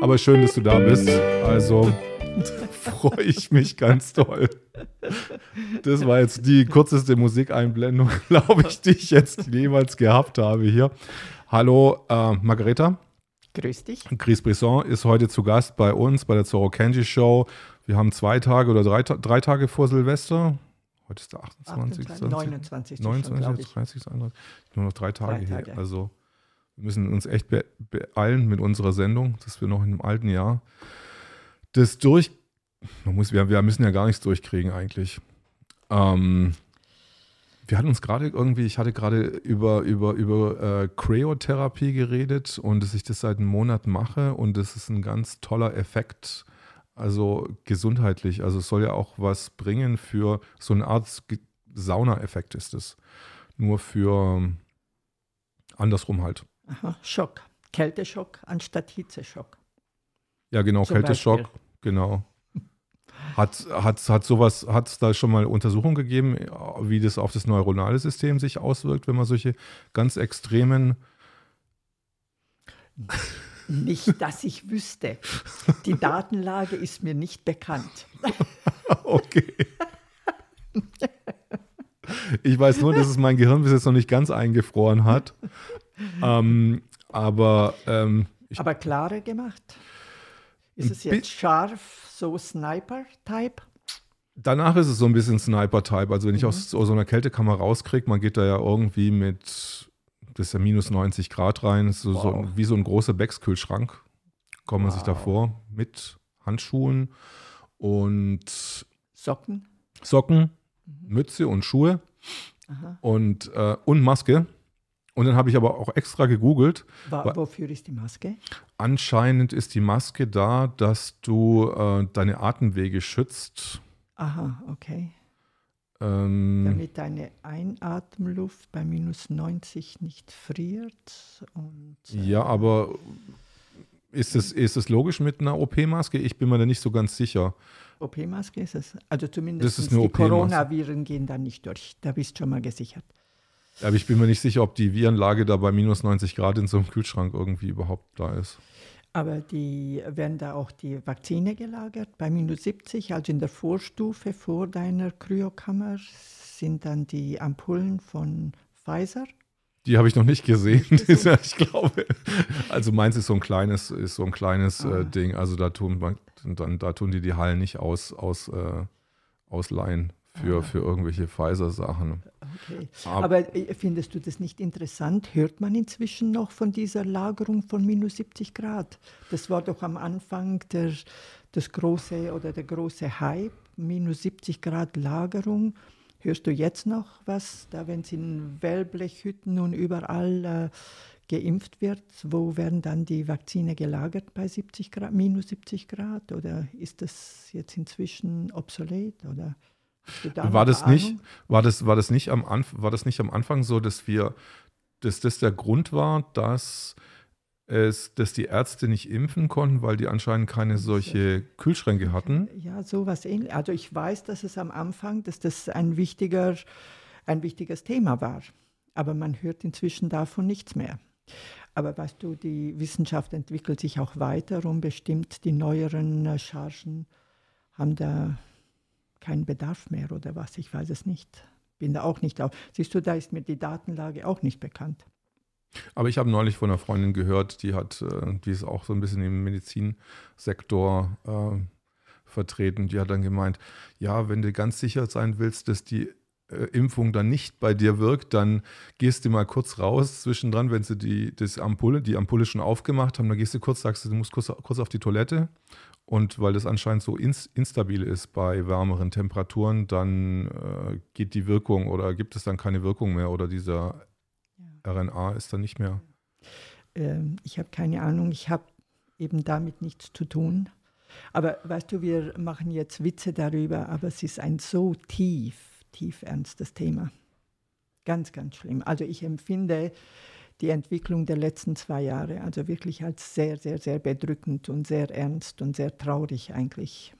Aber schön, dass du da bist. Also freue ich mich ganz toll. Das war jetzt die kürzeste Musikeinblendung, glaube ich, die ich jetzt jemals gehabt habe hier. Hallo, äh, Margareta. Grüß dich. Chris Brisson ist heute zu Gast bei uns bei der Zorro Kenji Show. Wir haben zwei Tage oder drei, drei Tage vor Silvester. Heute ist der 28. 28, 29. 29, 30, 31. Nur noch drei Tage, Drei Tage. hier. Also wir müssen uns echt be beeilen mit unserer Sendung, dass wir noch im alten Jahr das durch. Man muss, wir, wir müssen ja gar nichts durchkriegen eigentlich. Ähm, wir hatten uns gerade irgendwie, ich hatte gerade über, über, über äh, Cryotherapie geredet und dass ich das seit einem Monat mache und das ist ein ganz toller Effekt, also gesundheitlich. Also es soll ja auch was bringen für so eine Art Sauna-Effekt ist es. Nur für andersrum halt. Aha, Schock. Kälteschock anstatt Hitzeschock. Ja, genau, Zum Kälteschock, Beispiel. genau. Hat, hat, hat sowas, hat es da schon mal Untersuchungen gegeben, wie das auf das neuronale System sich auswirkt, wenn man solche ganz extremen Nicht, dass ich wüsste. Die Datenlage ist mir nicht bekannt. Okay. Ich weiß nur, dass es mein Gehirn bis jetzt noch nicht ganz eingefroren hat. Ähm, aber ähm, Aber klarer gemacht. Ist es jetzt scharf, so Sniper-Type? danach ist es so ein bisschen Sniper-Type. Also wenn ich aus, aus so einer Kältekammer rauskriege, man geht da ja irgendwie mit, das ist ja minus 90 Grad rein, ist so, so Wow. wie so ein großer Beckskühlschrank. Kommt man sich Wow. davor mit Handschuhen und Socken? Socken, Mütze und Schuhe Aha. und, äh, und Maske. Und dann habe ich aber auch extra gegoogelt. Wa Wa- wofür ist die Maske? Anscheinend ist die Maske da, dass du äh, deine Atemwege schützt. Aha, okay. Ähm, Damit deine Einatemluft bei minus 90 nicht friert. Und, äh, ja, aber ist es, ist es logisch mit einer OP-Maske? Ich bin mir da nicht so ganz sicher. OP-Maske ist es. Also zumindest Das die. Coronaviren gehen da nicht durch. Da bist du schon mal gesichert. Aber ich bin mir nicht sicher, ob die Virenlage da bei minus 90 Grad in so einem Kühlschrank irgendwie überhaupt da ist. Aber die werden da auch die Vakzine gelagert bei minus 70, also in der Vorstufe vor deiner Kryokammer sind dann die Ampullen von Pfizer. Die habe ich noch nicht gesehen. ich glaube. Also meins ist so ein kleines, ist so ein kleines Ah. äh, Ding. Also da tun, dann, da tun die die Hallen nicht aus, aus, äh, ausleihen für, Ah. für irgendwelche Pfizer-Sachen. Okay. Ab- Aber äh, findest du das nicht interessant? Hört man inzwischen noch von dieser Lagerung von minus 70 Grad? Das war doch am Anfang der, das große oder der große Hype, minus 70 Grad Lagerung. Hörst du jetzt noch was, da wenn es in Wellblechhütten und überall äh, geimpft wird, wo werden dann die Vakzine gelagert bei 70 Grad, minus 70 Grad? Oder ist das jetzt inzwischen obsolet? Oder War noch das nicht, war das, war das nicht am Anf war das nicht am Anfang so, dass wir, dass das der Grund war, dass es, dass die Ärzte nicht impfen konnten, weil die anscheinend keine solche Kühlschränke hatten? Ja, sowas ähnlich. Also ich weiß, dass es am Anfang, dass das ein wichtiger, ein wichtiges Thema war. Aber man hört inzwischen davon nichts mehr. Aber weißt du, die Wissenschaft entwickelt sich auch weiter und bestimmt die neueren äh, Chargen haben da keinen Bedarf mehr oder was. Ich weiß es nicht. Bin da auch nicht auf. Siehst du, da ist mir die Datenlage auch nicht bekannt. Aber ich habe neulich von einer Freundin gehört, die hat, äh, die ist auch so ein bisschen im Medizinsektor äh, vertreten. Die hat dann gemeint, ja, wenn du ganz sicher sein willst, dass die Impfung dann nicht bei dir wirkt, dann gehst du mal kurz raus zwischendran, wenn sie die, das Ampulle, die Ampulle schon aufgemacht haben, dann gehst du kurz, sagst du, du musst kurz, kurz auf die Toilette. Und weil das anscheinend so ins, instabil ist bei wärmeren Temperaturen, dann äh, geht die Wirkung oder gibt es dann keine Wirkung mehr oder dieser RNA ist dann nicht mehr. Ähm, ich habe keine Ahnung, ich habe eben damit nichts zu tun. Aber weißt du, wir machen jetzt Witze darüber, aber es ist ein so tief, tief ernstes Thema. Ganz, ganz schlimm. Also ich empfinde die Entwicklung der letzten zwei Jahre also wirklich als sehr, sehr, sehr bedrückend und sehr ernst und sehr traurig eigentlich.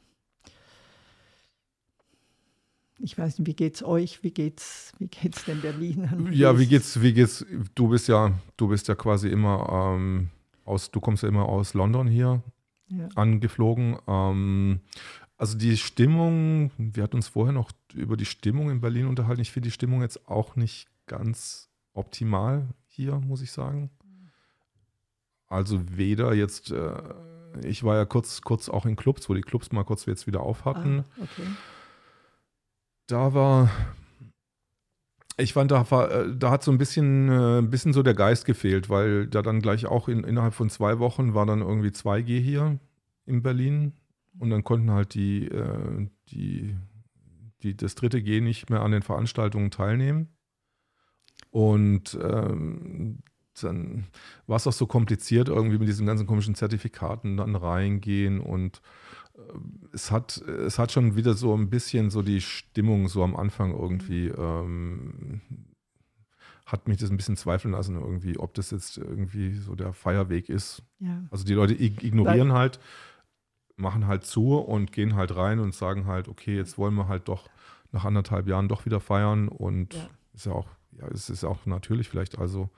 Ich weiß nicht, wie geht's euch? Wie geht's, wie geht's den Berlinern? Ja, wie geht's, wie geht's? Du bist ja, du bist ja quasi immer ähm, aus, du kommst ja immer aus London hier ja. angeflogen. Ähm, also die Stimmung, wir hatten uns vorher noch über die Stimmung in Berlin unterhalten. Ich finde die Stimmung jetzt auch nicht ganz optimal hier, muss ich sagen. Also weder jetzt, äh, ich war ja kurz, kurz auch in Clubs, wo die Clubs mal kurz jetzt wieder auf hatten. Ah, okay. Da war, ich fand, da, war, äh, da hat so ein bisschen, äh, ein bisschen so der Geist gefehlt, weil da dann gleich auch in, innerhalb von zwei Wochen war dann irgendwie 2G hier in Berlin und dann konnten halt die, äh, die, die, das dritte G nicht mehr an den Veranstaltungen teilnehmen. Und ähm, dann war es auch so kompliziert, irgendwie mit diesen ganzen komischen Zertifikaten dann reingehen und äh, es hat, es hat schon wieder so ein bisschen so die Stimmung so am Anfang irgendwie ähm, hat mich das ein bisschen zweifeln lassen irgendwie, ob das jetzt irgendwie so der Feierweg ist. Ja. Also die Leute ignorieren Weil, halt, machen halt zu und gehen halt rein und sagen halt, okay, jetzt wollen wir halt doch nach anderthalb Jahren doch wieder feiern und ja. ist ja auch ja, es ist auch natürlich vielleicht also,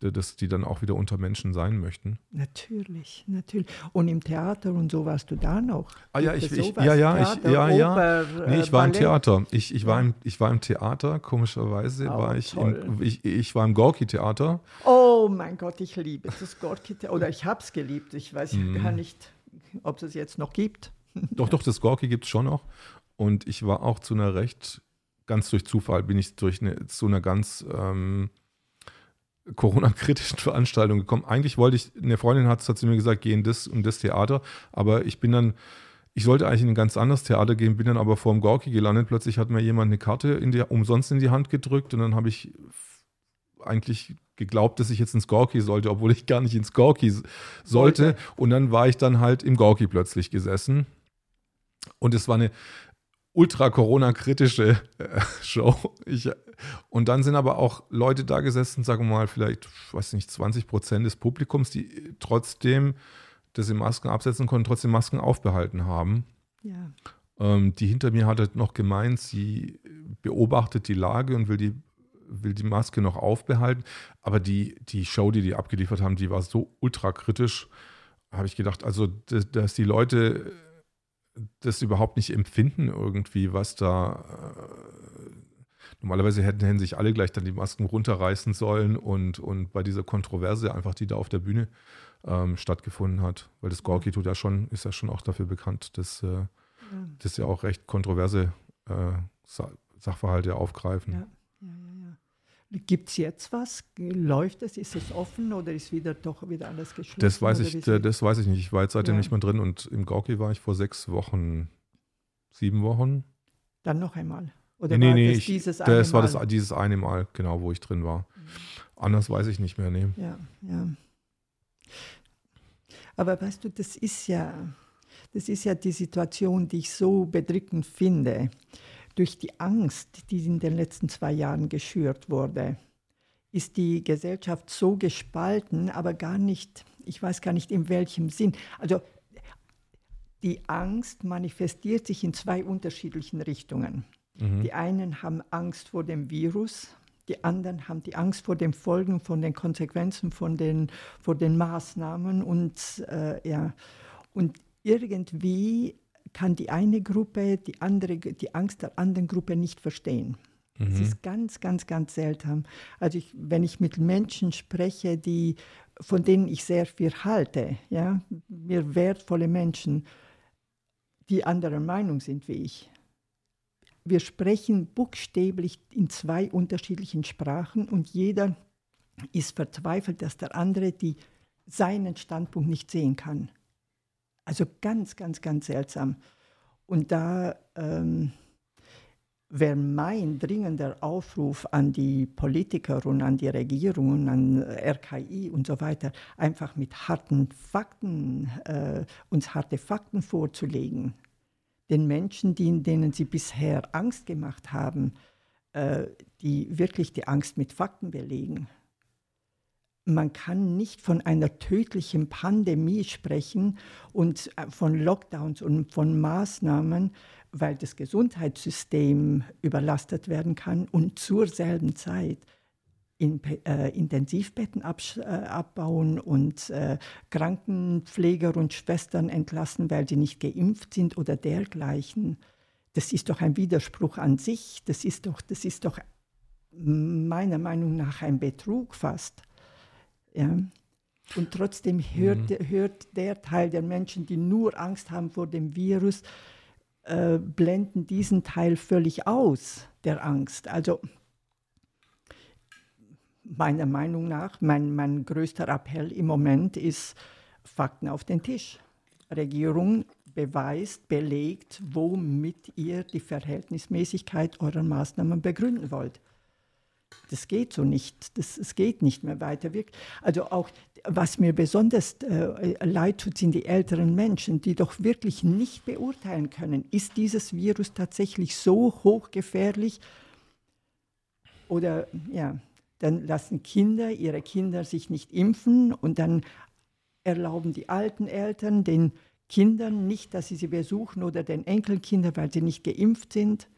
ja. dass die dann auch wieder unter Menschen sein möchten. Natürlich, natürlich. Und im Theater und so warst du da noch? Ah ja, ich, ich ja, ja, Theater, ich, ja, ja. Oper, nee, ich war Ballett. im Theater. Ich, ich, war im, ich war im Theater, komischerweise oh, war ich, im, ich, ich war im Gorki-Theater. Oh mein Gott, ich liebe das Gorki-Theater. Oder ich habe es geliebt. Ich weiß mm. gar nicht, ob es es jetzt noch gibt. Doch, doch, das Gorki gibt es schon noch. Und ich war auch zu einer recht ganz durch Zufall bin ich durch eine, zu einer ganz ähm, Corona-kritischen Veranstaltung gekommen. Eigentlich wollte ich, eine Freundin hat, hat zu mir gesagt, geh in das und das Theater, aber ich bin dann, ich sollte eigentlich in ein ganz anderes Theater gehen, bin dann aber vor dem Gorki gelandet. Plötzlich hat mir jemand eine Karte in die, umsonst in die Hand gedrückt und dann habe ich eigentlich geglaubt, dass ich jetzt ins Gorki sollte, obwohl ich gar nicht ins Gorki sollte. Und dann war ich dann halt im Gorki plötzlich gesessen. Und es war eine, ultra-Corona-kritische äh, Show. Ich, und dann sind aber auch Leute da gesessen, sagen wir mal, vielleicht, weiß nicht, 20 Prozent des Publikums, die trotzdem, dass sie Masken absetzen konnten, trotzdem Masken aufbehalten haben. Ja. Ähm, die hinter mir hat halt noch gemeint, sie beobachtet die Lage und will die, will die Maske noch aufbehalten. Aber die, die Show, die die abgeliefert haben, die war so ultra kritisch, habe ich gedacht, also, dass, dass die Leute das überhaupt nicht empfinden irgendwie, was da. Äh, normalerweise hätten, hätten sich alle gleich dann die Masken runterreißen sollen und, und bei dieser Kontroverse einfach, die da auf der Bühne ähm, stattgefunden hat, weil das Gorki tut ja schon, ist ja schon auch dafür bekannt, dass äh, ja. das ja auch recht kontroverse äh, Sachverhalte aufgreifen. Ja. Gibt es jetzt was? Läuft es? Ist es offen oder ist wieder doch wieder alles geschlossen? Das weiß, ich, das weiß ich nicht. Ich war jetzt seitdem ja. nicht mehr drin und im Gorki war ich vor sechs Wochen, sieben Wochen. Dann noch einmal. Oder nee, war nee, das ich, dieses eine das war das, dieses eine Mal, genau, wo ich drin war. Mhm. Anders weiß ich nicht mehr, nee. Ja, ja. Aber weißt du, das ist ja, das ist ja die Situation, die ich so bedrückend finde durch die Angst, die in den letzten zwei Jahren geschürt wurde, ist die Gesellschaft so gespalten, aber gar nicht, ich weiß gar nicht in welchem Sinn. Also die Angst manifestiert sich in zwei unterschiedlichen Richtungen. Mhm. Die einen haben Angst vor dem Virus, die anderen haben die Angst vor den Folgen, von den Konsequenzen, von den, vor den Maßnahmen und, äh, ja, und irgendwie kann die eine Gruppe die, andere, die Angst der anderen Gruppe nicht verstehen. Mhm. Das ist ganz, ganz, ganz seltsam. Also ich, wenn ich mit Menschen spreche, die, von denen ich sehr viel halte, ja, mir wertvolle Menschen, die anderer Meinung sind wie ich. Wir sprechen buchstäblich in zwei unterschiedlichen Sprachen und jeder ist verzweifelt, dass der andere die, seinen Standpunkt nicht sehen kann. Also ganz, ganz, ganz seltsam. Und da ähm, wäre mein dringender Aufruf an die Politiker und an die Regierungen, an RKI und so weiter, einfach mit harten Fakten, äh, uns harte Fakten vorzulegen. Den Menschen, die, denen sie bisher Angst gemacht haben, äh, die wirklich die Angst mit Fakten belegen man kann nicht von einer tödlichen Pandemie sprechen und äh, von Lockdowns und von Maßnahmen, weil das Gesundheitssystem überlastet werden kann und zur selben Zeit in, äh, Intensivbetten äh, abbauen und äh, Krankenpfleger und Schwestern entlassen, weil sie nicht geimpft sind oder dergleichen. Das ist doch ein Widerspruch an sich. Das ist doch, das ist doch meiner Meinung nach ein Betrug fast. Ja. Und trotzdem hört, mhm. hört der Teil der Menschen, die nur Angst haben vor dem Virus, äh, blenden diesen Teil völlig aus, der Angst. Also meiner Meinung nach, mein, mein größter Appell im Moment ist Fakten auf den Tisch. Regierung beweist, belegt, womit ihr die Verhältnismäßigkeit eurer Maßnahmen begründen wollt. Das geht so nicht. Das, es geht nicht mehr weiter. Also auch, was mir besonders äh, leid tut, sind die älteren Menschen, die doch wirklich nicht beurteilen können, ist dieses Virus tatsächlich so hochgefährlich oder ja, dann lassen Kinder ihre Kinder sich nicht impfen und dann erlauben die alten Eltern den Kindern nicht, dass sie sie besuchen oder den Enkelkindern, weil sie nicht geimpft sind.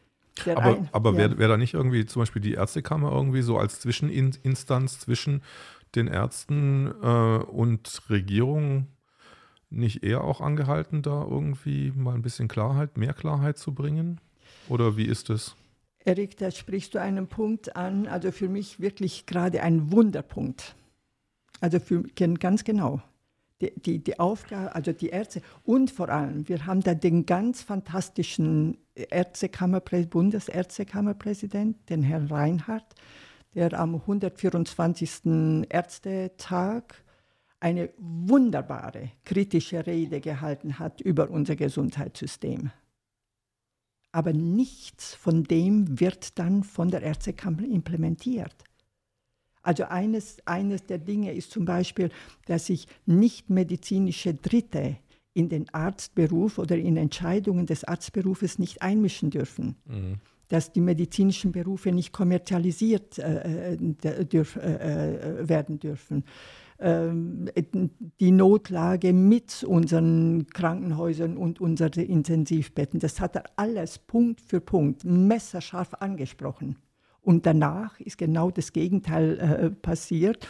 Der aber aber wäre wär da nicht irgendwie zum Beispiel die Ärztekammer irgendwie so als Zwischeninstanz zwischen den Ärzten äh, und Regierung nicht eher auch angehalten, da irgendwie mal ein bisschen Klarheit, mehr Klarheit zu bringen? Oder wie ist es? Erik, da sprichst du einen Punkt an, also für mich wirklich gerade ein Wunderpunkt. Also für, ganz genau. Die, die, die Aufgabe, also die Ärzte und vor allem, wir haben da den ganz fantastischen Ärztekammerprä Bundesärztekammerpräsident, den Herrn Reinhardt, der am 124. Ärztetag eine wunderbare kritische Rede gehalten hat über unser Gesundheitssystem aber nichts von dem wird dann von der Ärztekammer implementiert. Also eines, eines der Dinge ist zum Beispiel, dass sich nicht medizinische Dritte in den Arztberuf oder in Entscheidungen des Arztberufes nicht einmischen dürfen. Mhm. Dass die medizinischen Berufe nicht kommerzialisiert äh, äh dürf, äh, äh, werden dürfen ähm, die Notlage mit unseren Krankenhäusern und unseren Intensivbetten. Das hat er alles Punkt für Punkt messerscharf angesprochen. Und danach ist genau das Gegenteil äh, passiert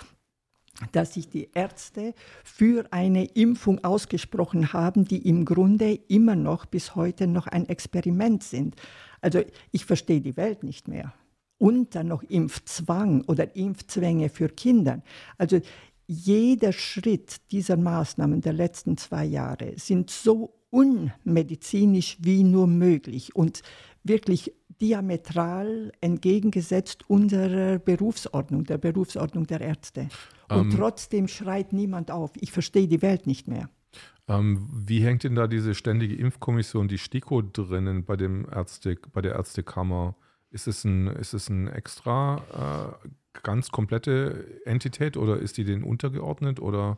dass sich die Ärzte für eine Impfung ausgesprochen haben, die im Grunde immer noch bis heute noch ein Experiment sind. Also ich verstehe die Welt nicht mehr. Und dann noch Impfzwang oder Impfzwänge für Kinder. Also jeder Schritt dieser Maßnahmen der letzten zwei Jahre sind so unmedizinisch wie nur möglich und wirklich diametral entgegengesetzt unserer Berufsordnung, der Berufsordnung der Ärzte. Und ähm, trotzdem schreit niemand auf. Ich verstehe die Welt nicht mehr. Ähm, wie hängt denn da diese ständige Impfkommission, die STIKO, drinnen bei, dem Ärzte, bei der Ärztekammer? Ist es ein, ist es ein extra äh, ganz komplette Entität oder ist die denen untergeordnet oder?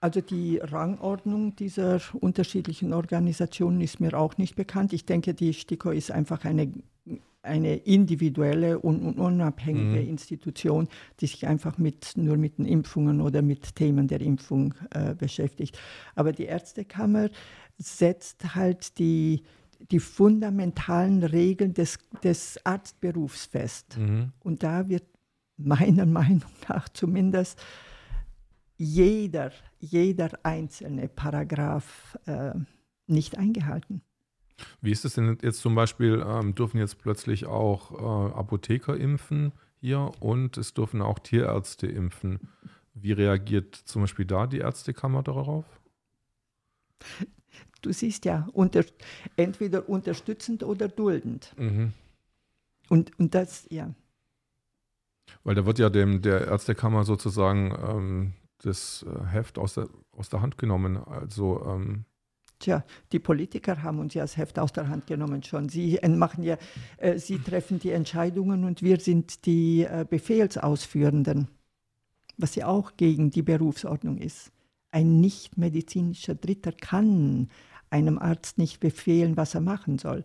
Also die Rangordnung dieser unterschiedlichen Organisationen ist mir auch nicht bekannt. Ich denke, die STIKO ist einfach eine, eine individuelle und unabhängige mhm. Institution, die sich einfach mit, nur mit den Impfungen oder mit Themen der Impfung äh, beschäftigt. Aber die Ärztekammer setzt halt die, die fundamentalen Regeln des, des Arztberufs fest. Mhm. Und da wird meiner Meinung nach zumindest jeder, jeder einzelne Paragraph äh, nicht eingehalten. Wie ist es denn jetzt zum Beispiel, ähm, dürfen jetzt plötzlich auch äh, Apotheker impfen hier und es dürfen auch Tierärzte impfen. Wie reagiert zum Beispiel da die Ärztekammer darauf? Du siehst ja, unter, entweder unterstützend oder duldend. Mhm. Und, und das, ja. Weil da wird ja dem der Ärztekammer sozusagen ähm, das äh, Heft aus der, aus der Hand genommen. Also ähm Tja, die Politiker haben uns ja das Heft aus der Hand genommen schon. Sie machen ja, äh, sie treffen die Entscheidungen und wir sind die äh, Befehlsausführenden, was ja auch gegen die Berufsordnung ist. Ein nicht medizinischer Dritter kann einem Arzt nicht befehlen, was er machen soll.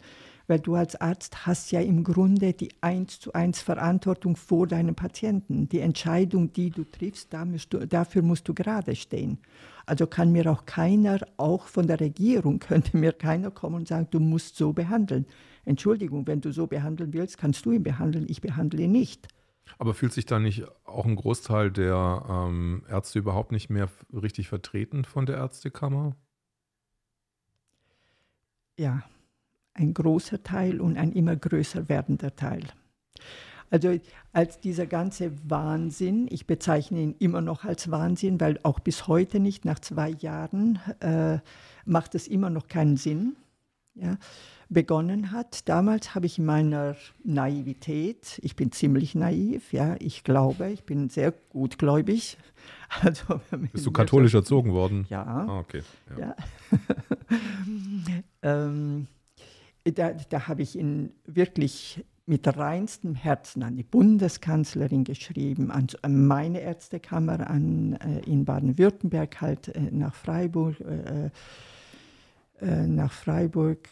weil du als Arzt hast ja im Grunde die eins zu eins Verantwortung vor deinem Patienten. Die Entscheidung, die du triffst, dafür musst du gerade stehen. Also kann mir auch keiner, auch von der Regierung, könnte mir keiner kommen und sagen, du musst so behandeln. Entschuldigung, wenn du so behandeln willst, kannst du ihn behandeln, ich behandle ihn nicht. Aber fühlt sich da nicht auch ein Großteil der ähm, Ärzte überhaupt nicht mehr richtig vertreten von der Ärztekammer? Ja, ein großer Teil und ein immer größer werdender Teil. Also als dieser ganze Wahnsinn, ich bezeichne ihn immer noch als Wahnsinn, weil auch bis heute nicht, nach zwei Jahren, äh, macht es immer noch keinen Sinn. Ja, begonnen hat. Damals habe ich in meiner Naivität, ich bin ziemlich naiv, ja, ich glaube, ich bin sehr gutgläubig. Also, Bist du katholisch so, erzogen worden? Ja. Ah, okay. Ja. ja. ähm, da, da habe ich ihn wirklich mit reinstem Herzen an die Bundeskanzlerin geschrieben, an, meine Ärztekammer, an, äh, in Baden-Württemberg, halt äh, nach Freiburg, äh, äh nach Freiburg,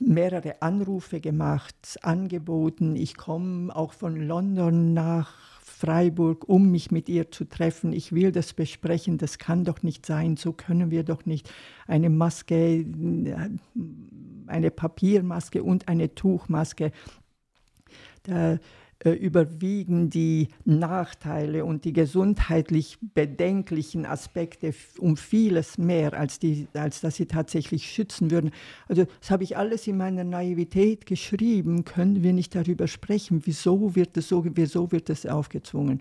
mehrere Anrufe gemacht, angeboten. Ich komme auch von London nach Freiburg, um mich mit ihr zu treffen. Ich will das besprechen. Das kann doch nicht sein. So können wir doch nicht eine Maske, eine Papiermaske und eine Tuchmaske. Da äh, überwiegen die Nachteile und die gesundheitlich bedenklichen Aspekte um vieles mehr, als, die, als dass sie tatsächlich schützen würden. Also das habe ich alles in meiner Naivität geschrieben. Können wir nicht darüber sprechen? Wieso wird es so, wieso wird es aufgezwungen?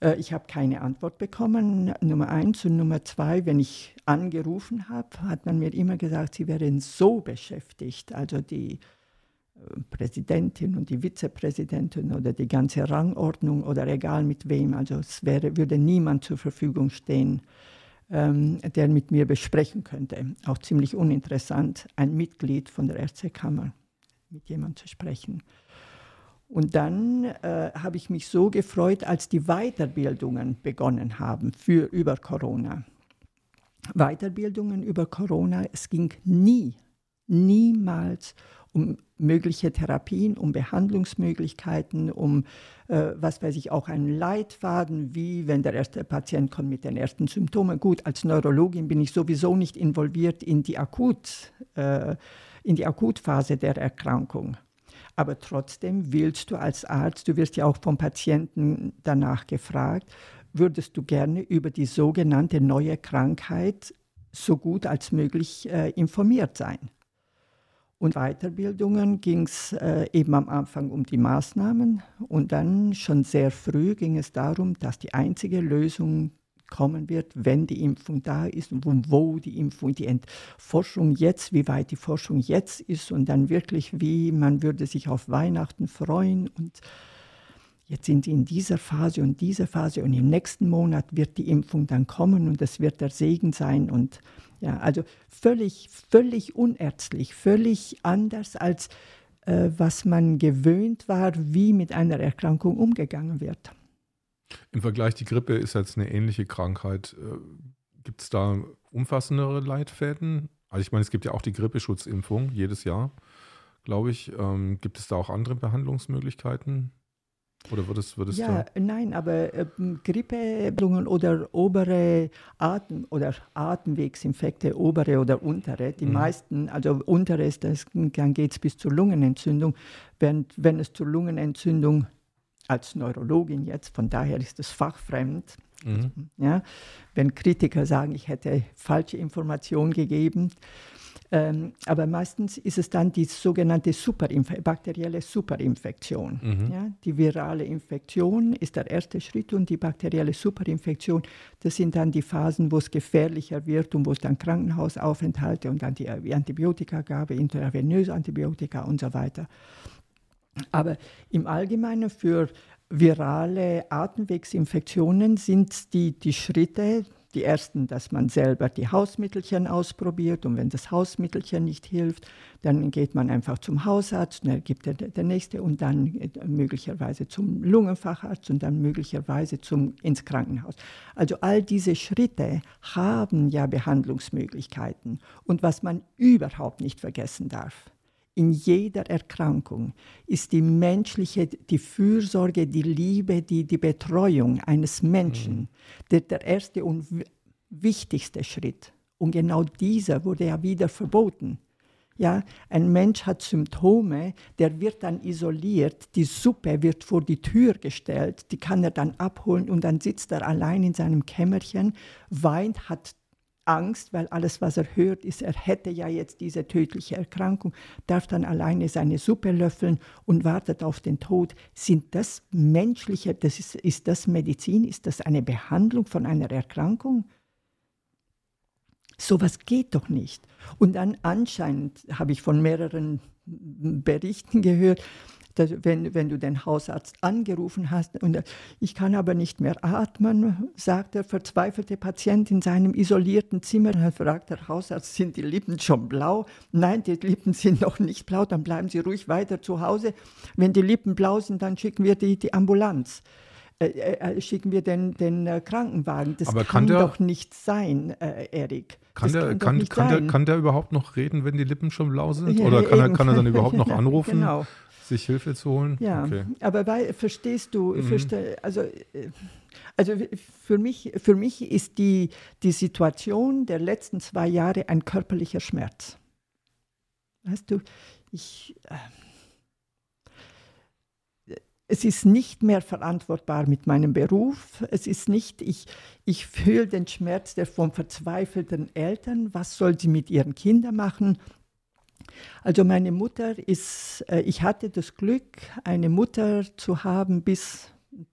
Äh, ich habe keine Antwort bekommen, Nummer eins. Und Nummer zwei, wenn ich angerufen habe, hat man mir immer gesagt, sie wären so beschäftigt. Also die Präsidentin und die Vizepräsidentin oder die ganze Rangordnung oder egal mit wem. Also es wäre, würde niemand zur Verfügung stehen, ähm, der mit mir besprechen könnte. Auch ziemlich uninteressant, ein Mitglied von der Ärztekammer mit jemandem zu sprechen. Und dann äh, habe ich mich so gefreut, als die Weiterbildungen begonnen haben für über Corona. Weiterbildungen über Corona, es ging nie, niemals um mögliche Therapien, um Behandlungsmöglichkeiten, um, äh, was weiß ich, auch einen Leitfaden, wie wenn der erste Patient kommt mit den ersten Symptomen. Gut, als Neurologin bin ich sowieso nicht involviert in die, Akut, äh, in die Akutphase der Erkrankung. Aber trotzdem willst du als Arzt, du wirst ja auch vom Patienten danach gefragt, würdest du gerne über die sogenannte neue Krankheit so gut als möglich äh, informiert sein und Weiterbildungen ging es äh, eben am Anfang um die Maßnahmen. Und dann schon sehr früh ging es darum, dass die einzige Lösung kommen wird, wenn die Impfung da ist und wo die Impfung, die Forschung jetzt, wie weit die Forschung jetzt ist und dann wirklich, wie man würde sich auf Weihnachten freuen. Und jetzt sind sie in dieser Phase und dieser Phase und im nächsten Monat wird die Impfung dann kommen und es wird der Segen sein. Und ja, also völlig, völlig unärztlich, völlig anders als äh, was man gewöhnt war, wie mit einer Erkrankung umgegangen wird. Im Vergleich, die Grippe ist jetzt eine ähnliche Krankheit. Äh, gibt es da umfassendere Leitfäden? Also ich meine, es gibt ja auch die Grippeschutzimpfung jedes Jahr, glaube ich. Ähm, gibt es da auch andere Behandlungsmöglichkeiten? Oder wird es, wird es ja, da? nein, aber äh, Grippebildungen oder obere Atem- oder Atemwegsinfekte, obere oder untere, die mhm. meisten, also untere ist das, dann geht es bis zur Lungenentzündung. Während, wenn es zur Lungenentzündung als Neurologin jetzt, von daher ist es fachfremd, mhm. ja, wenn Kritiker sagen, ich hätte falsche Informationen gegeben, ähm, aber meistens ist es dann die sogenannte Superinf bakterielle Superinfektion. Mhm. Ja, die virale Infektion ist der erste Schritt und die bakterielle Superinfektion, das sind dann die Phasen, wo es gefährlicher wird und wo es dann Krankenhausaufenthalte und dann die Antibiotikagabe, intravenöse Antibiotika und so weiter. Aber im Allgemeinen für virale Atemwegsinfektionen sind die, die Schritte, die ersten, dass man selber die Hausmittelchen ausprobiert und wenn das Hausmittelchen nicht hilft, dann geht man einfach zum Hausarzt und er gibt der, der nächste und dann äh, möglicherweise zum Lungenfacharzt und dann möglicherweise zum, ins Krankenhaus. Also all diese Schritte haben ja Behandlungsmöglichkeiten. Und was man überhaupt nicht vergessen darf, in jeder Erkrankung ist die menschliche, die Fürsorge, die Liebe, die, die Betreuung eines Menschen mhm. der, der erste und wichtigste Schritt. Und genau dieser wurde ja wieder verboten. Ja, ein Mensch hat Symptome, der wird dann isoliert, die Suppe wird vor die Tür gestellt, die kann er dann abholen und dann sitzt er allein in seinem Kämmerchen, weint, hat Angst, weil alles, was er hört, ist, er hätte ja jetzt diese tödliche Erkrankung, darf dann alleine seine Suppe löffeln und wartet auf den Tod. Sind das menschliche, das ist, ist das Medizin, ist das eine Behandlung von einer Erkrankung? Sowas geht doch nicht. Und dann anscheinend habe ich von mehreren Berichten gehört, dass, wenn, wenn du den Hausarzt angerufen hast und ich kann aber nicht mehr atmen, sagt der verzweifelte Patient in seinem isolierten Zimmer. Dann fragt der Hausarzt, sind die Lippen schon blau? Nein, die Lippen sind noch nicht blau, dann bleiben Sie ruhig weiter zu Hause. Wenn die Lippen blau sind, dann schicken wir die, die Ambulanz. Äh, äh, äh schicken wir den, den Krankenwagen. Das kann, kann doch nicht sein, äh, Erik. Kann der, kann, kann, der, kann der überhaupt noch reden, wenn die Lippen schon blau sind? Oder kann er, kann er dann überhaupt noch anrufen? genau sich Hilfe zu holen? Ja, okay. aber weil, verstehst du, mhm. versteh, also, äh, also für, mich, für mich ist die, die Situation der letzten zwei Jahre ein körperlicher Schmerz. Weißt du, ich, äh, es ist nicht mehr verantwortbar mit meinem Beruf. Es ist nicht, ich, ich fühle den Schmerz der von verzweifelten Eltern. Was soll sie mit ihren Kindern machen? Also meine Mutter ist, äh, ich hatte das Glück, eine Mutter zu haben bis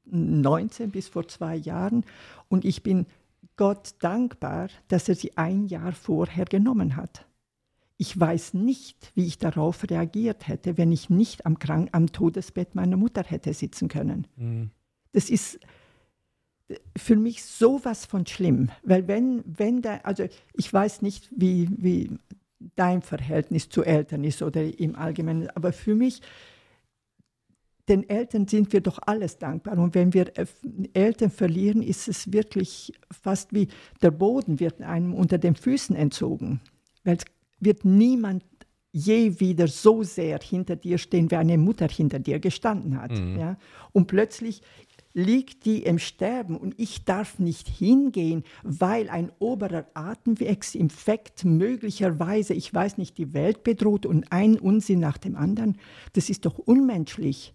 19, bis vor zwei Jahren. Und ich bin Gott dankbar, dass er sie ein Jahr vorher genommen hat. Ich weiß nicht, wie ich darauf reagiert hätte, wenn ich nicht am, Krank am Todesbett meiner Mutter hätte sitzen können. Mhm. Das ist für mich sowas von schlimm, weil wenn, wenn da, also ich weiß nicht, wie, wie dein Verhältnis zu Eltern ist oder im Allgemeinen. Aber für mich, den Eltern sind wir doch alles dankbar. Und wenn wir Eltern verlieren, ist es wirklich fast wie der Boden wird einem unter den Füßen entzogen. Weil es wird niemand je wieder so sehr hinter dir stehen, wie eine Mutter hinter dir gestanden hat. Mhm. Ja? Und plötzlich liegt die im Sterben und ich darf nicht hingehen, weil ein oberer Atemwegsinfekt möglicherweise, ich weiß nicht, die Welt bedroht und ein Unsinn nach dem anderen. Das ist doch unmenschlich.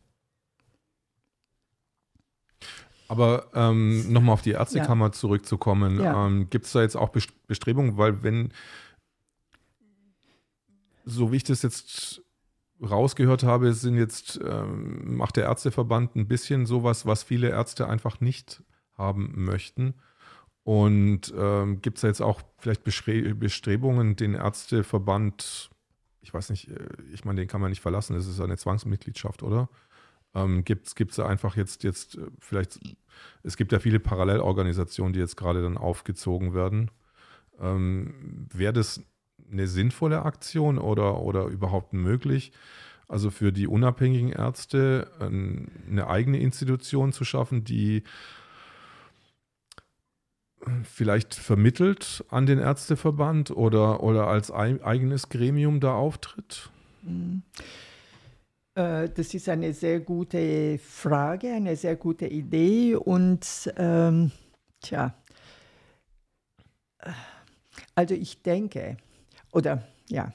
Aber ähm, nochmal auf die Ärztekammer ja. zurückzukommen, ja. ähm, gibt es da jetzt auch Bestrebungen, weil wenn, so wie ich das jetzt rausgehört habe, sind jetzt, ähm, macht der Ärzteverband ein bisschen sowas, was viele Ärzte einfach nicht haben möchten. Und ähm, gibt es da jetzt auch vielleicht Bestrebungen, den Ärzteverband, ich weiß nicht, äh, ich meine, den kann man nicht verlassen, das ist eine Zwangsmitgliedschaft, oder? Ähm, gibt es da einfach jetzt, jetzt äh, vielleicht, es gibt ja viele Parallelorganisationen, die jetzt gerade dann aufgezogen werden. Ähm, Wäre das eine sinnvolle Aktion oder, oder überhaupt möglich, also für die unabhängigen Ärzte eine eigene Institution zu schaffen, die vielleicht vermittelt an den Ärzteverband oder, oder als eigenes Gremium da auftritt? Äh, das ist eine sehr gute Frage, eine sehr gute Idee und ähm, tja, also ich denke, oder ja,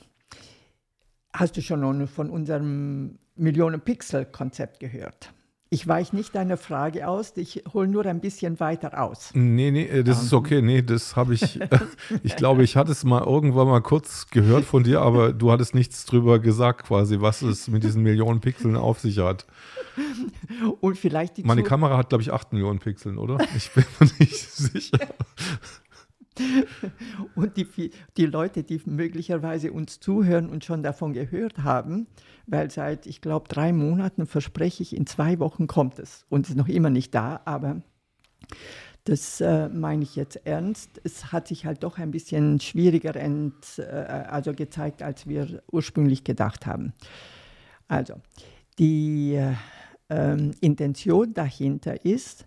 hast du schon von unserem Millionen-Pixel-Konzept gehört? Ich weiche nicht deine Frage aus, ich hole nur ein bisschen weiter aus. Nee, nee, äh, das ist okay. Nee, das habe ich, ich glaube, ich hatte es mal irgendwann mal kurz gehört von dir, aber du hattest nichts drüber gesagt, quasi, was es mit diesen Millionen Pixeln auf sich hat. Und vielleicht die Meine Kamera hat, glaube ich, 8 Millionen Pixeln, oder? Ich bin mir nicht sicher. Und die, die Leute, die möglicherweise uns zuhören und schon davon gehört haben, weil seit, ich glaube, drei Monaten verspreche ich, in zwei Wochen kommt es und ist noch immer nicht da, aber das äh, meine ich jetzt ernst. Es hat sich halt doch ein bisschen schwieriger ent, äh, also gezeigt, als wir ursprünglich gedacht haben. Also, die äh, Intention dahinter ist,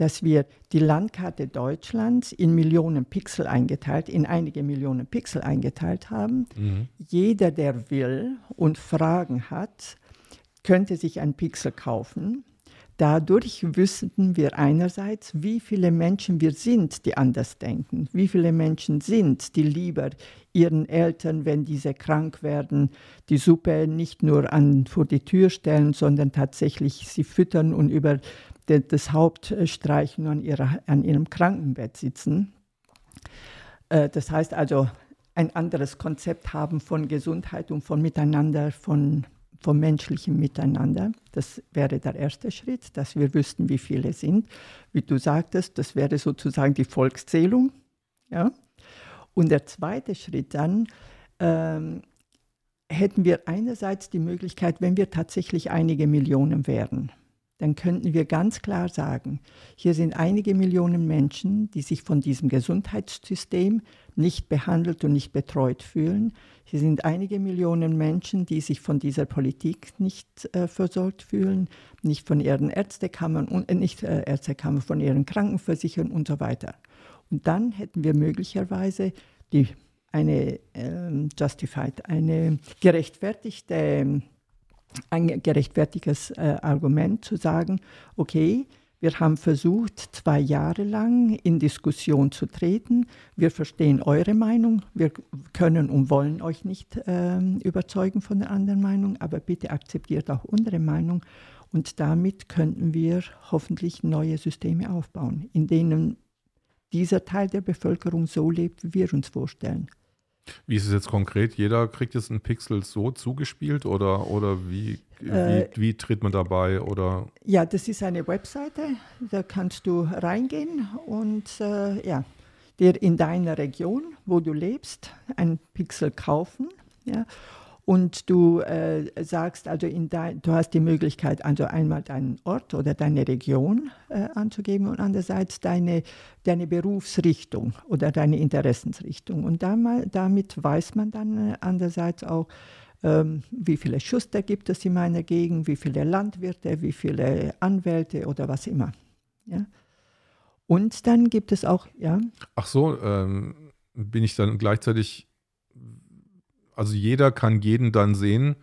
dass wir die Landkarte Deutschlands in Millionen Pixel eingeteilt, in einige Millionen Pixel eingeteilt haben. Mhm. Jeder, der will und Fragen hat, könnte sich ein Pixel kaufen. Dadurch wüssten wir einerseits, wie viele Menschen wir sind, die anders denken, wie viele Menschen sind, die lieber ihren Eltern, wenn diese krank werden, die Suppe nicht nur an, vor die Tür stellen, sondern tatsächlich sie füttern und über das Haupt streichen und an, ihrer, an ihrem Krankenbett sitzen. Äh, das heißt also, ein anderes Konzept haben von Gesundheit und von Miteinander, von vom menschlichen Miteinander. Das wäre der erste Schritt, dass wir wüssten, wie viele sind. Wie du sagtest, das wäre sozusagen die Volkszählung. Ja? Und der zweite Schritt dann, ähm, hätten wir einerseits die Möglichkeit, wenn wir tatsächlich einige Millionen wären, dann könnten wir ganz klar sagen, hier sind einige Millionen Menschen, die sich von diesem Gesundheitssystem nicht behandelt und nicht betreut fühlen. Hier sind einige Millionen Menschen, die sich von dieser Politik nicht äh, versorgt fühlen, nicht von ihren Ärztekammern und äh, nicht äh, Ärztekammern, von ihren Krankenversicherungen und so weiter. Und dann hätten wir möglicherweise die, eine ähm, justified, eine gerechtfertigte ein gerechtfertigtes äh, Argument zu sagen, okay, wir haben versucht, zwei Jahre lang in Diskussion zu treten. Wir verstehen eure Meinung. Wir können und wollen euch nicht äh, überzeugen von der anderen Meinung, aber bitte akzeptiert auch unsere Meinung. Und damit könnten wir hoffentlich neue Systeme aufbauen, in denen dieser Teil der Bevölkerung so lebt, wie wir uns vorstellen. Wie ist es jetzt konkret? Jeder kriegt jetzt einen Pixel so zugespielt oder, oder wie, äh, wie, wie, tritt man dabei? Oder? Ja, das ist eine Webseite, da kannst du reingehen und äh, ja, dir in deiner Region, wo du lebst, einen Pixel kaufen. Ja, und du äh, sagst also, dein, du hast die Möglichkeit, also einmal deinen Ort oder deine Region äh, anzugeben und andererseits deine, deine Berufsrichtung oder deine Interessensrichtung. Und damit, damit weiß man dann äh, andererseits auch, ähm, wie viele Schuster gibt es in meiner Gegend, wie viele Landwirte, wie viele Anwälte oder was immer. Ja? Und dann gibt es auch, ja. Ach so, ähm, bin ich dann gleichzeitig also jeder kann jeden dann sehen,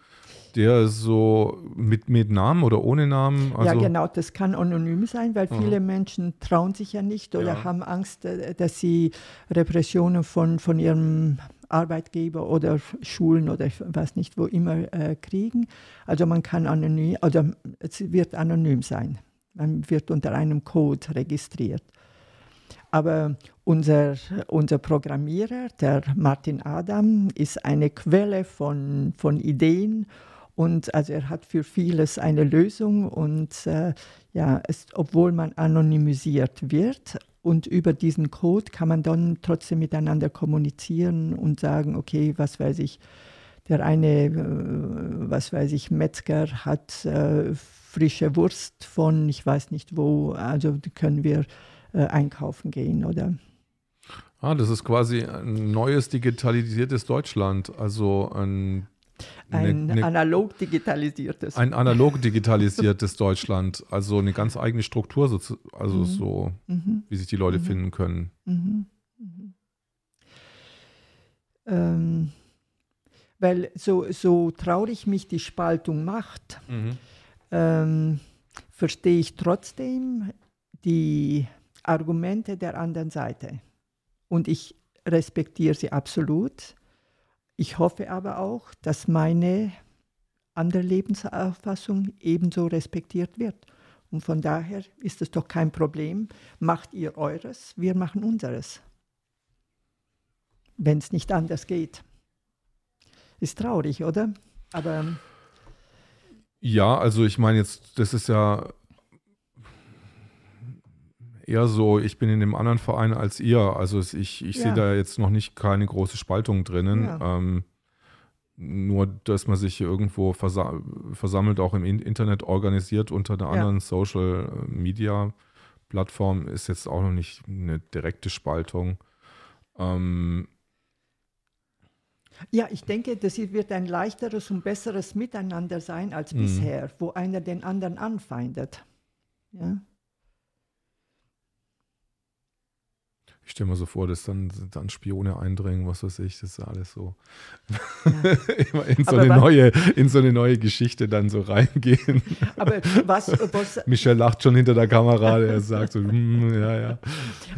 der so mit, mit Namen oder ohne Namen. Also ja, genau, das kann anonym sein, weil viele Menschen trauen sich ja nicht oder ja. haben Angst, äh, dass sie Repressionen von, von ihrem Arbeitgeber oder Schulen oder ich weiß nicht, wo immer äh, kriegen. Also man kann anonym, oder es wird anonym sein. Man wird unter einem Code registriert. Aber unser, unser Programmierer, der Martin Adam, ist eine Quelle von, von Ideen. Und also er hat für vieles eine Lösung und äh, ja, es, obwohl man anonymisiert wird und über diesen Code kann man dann trotzdem miteinander kommunizieren und sagen, okay, was weiß ich, der eine, äh, was weiß ich, Metzger hat äh, frische Wurst von, ich weiß nicht wo, also können wir äh, einkaufen gehen oder. Ah, das ist quasi ein neues digitalisiertes Deutschland, also ein ein eine, analog digitalisiertes. Ein analog digitalisiertes Deutschland, also eine ganz eigene Struktur, also mhm. so, mhm. wie sich die Leute mhm. finden können. Mhm. mhm. Ähm, weil so, so traurig mich die Spaltung macht, mhm. ähm, verstehe ich trotzdem die Argumente der anderen Seite. Und ich respektiere sie absolut. Ich hoffe aber auch, dass meine andere Lebensauffassung ebenso respektiert wird. Und von daher ist es doch kein Problem. Macht ihr eures, wir machen unseres. Wenn es nicht anders geht. Ist traurig, oder? Aber. Ja, also ich meine jetzt, das ist ja eher so, ich bin in einem anderen Verein als ihr. Also ich, ich ja. sehe da jetzt noch nicht keine große Spaltung drinnen. Ja. Ähm, nur, dass man sich irgendwo versa versammelt, auch im Internet organisiert unter einer ja. anderen Social Media Plattform, ist jetzt auch noch nicht eine direkte Spaltung. Ähm, ja, ich denke, das wird ein leichteres und besseres Miteinander sein als mhm. bisher, wo einer den anderen anfeindet. Ja. Ich stelle mir so vor, dass dann, dann Spione eindringen, was weiß ich, das ist alles so ja. in, so eine neue, in so eine neue Geschichte dann so reingehen. Aber was, was Michel lacht schon hinter der Kamera, er sagt so, mm, ja, ja.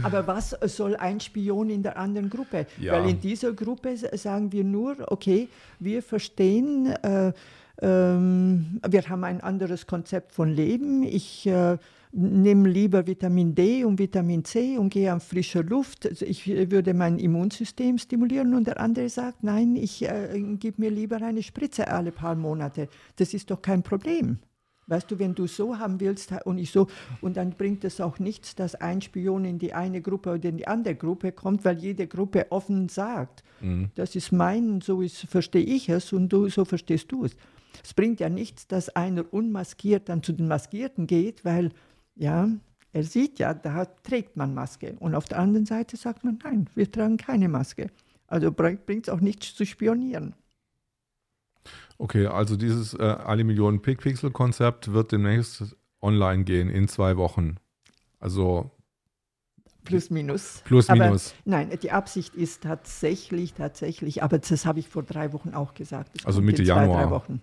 Aber was soll ein Spion in der anderen Gruppe? Ja. Weil in dieser Gruppe sagen wir nur, okay, wir verstehen, äh, ähm, wir haben ein anderes Konzept von Leben. Ich äh, nehme lieber Vitamin D und Vitamin C und gehe an frischer Luft. Also ich würde mein Immunsystem stimulieren und der andere sagt, nein, ich äh, gebe mir lieber eine Spritze alle paar Monate. Das ist doch kein Problem. Weißt du, wenn du so haben willst und ich so, und dann bringt es auch nichts, dass ein Spion in die eine Gruppe oder in die andere Gruppe kommt, weil jede Gruppe offen sagt, mhm. das ist mein, so ist, verstehe ich es und du, so verstehst du es. Es bringt ja nichts, dass einer unmaskiert dann zu den Maskierten geht, weil ja, er sieht ja, da trägt man Maske. Und auf der anderen Seite sagt man, nein, wir tragen keine Maske. Also bringt es auch nichts zu spionieren. Okay, also dieses äh, alle Millionen Pixel-Konzept wird demnächst online gehen in zwei Wochen. Also Plus minus. Plus minus. Aber, nein, die Absicht ist tatsächlich, tatsächlich, aber das habe ich vor drei Wochen auch gesagt. Das also Mitte Januar. Zwei, drei Wochen.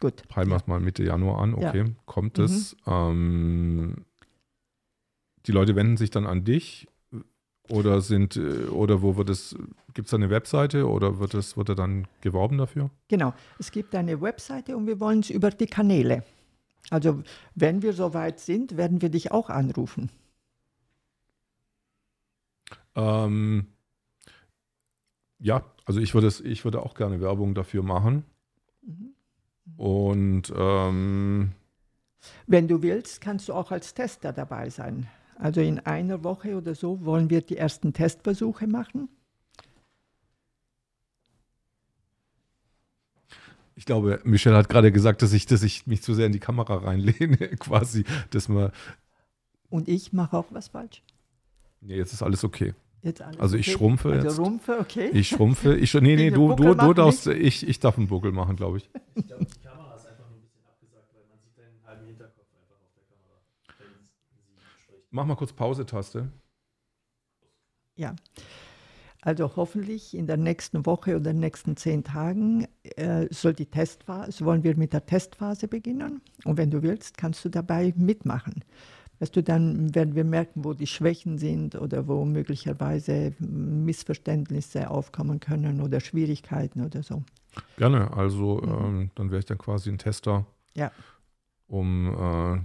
Gut. Peilen wir es mal Mitte Januar an, okay. Ja. Kommt es. Mhm. Ähm, die Leute wenden sich dann an dich oder sind, äh, oder wo wird es, gibt es da eine Webseite oder wird es, wird er dann geworben dafür? Genau, es gibt eine Webseite und wir wollen es über die Kanäle. Also wenn wir soweit sind, werden wir dich auch anrufen. Ähm, ja, also ich würde, ich würde auch gerne Werbung dafür machen. Mhm. Und ähm, wenn du willst, kannst du auch als Tester dabei sein. Also in einer Woche oder so wollen wir die ersten Testversuche machen. Ich glaube, Michelle hat gerade gesagt, dass ich, dass ich mich zu sehr in die Kamera reinlehne, quasi, dass man. Und ich mache auch was falsch. Nee, jetzt ist alles okay. Jetzt alles also ich okay. schrumpfe also jetzt. Rumpfe, okay. Ich schrumpfe. Ich, nee, nee, du, du, du darfst, ich, ich darf einen Buckel machen, glaube ich. Ich glaube, die Kamera ist einfach nur ein bisschen abgesagt, weil man sieht deinen halben Hinterkopf einfach auf der Kamera. Mach mal kurz Pause-Taste. Ja. Also hoffentlich in der nächsten Woche oder in den nächsten zehn Tagen äh, soll die Testphase, wollen wir mit der Testphase beginnen. Und wenn du willst, kannst du dabei mitmachen. Weißt du, dann werden wir merken, wo die Schwächen sind oder wo möglicherweise Missverständnisse aufkommen können oder Schwierigkeiten oder so. Gerne, also mhm. ähm, dann wäre ich dann quasi ein Tester, ja. um äh,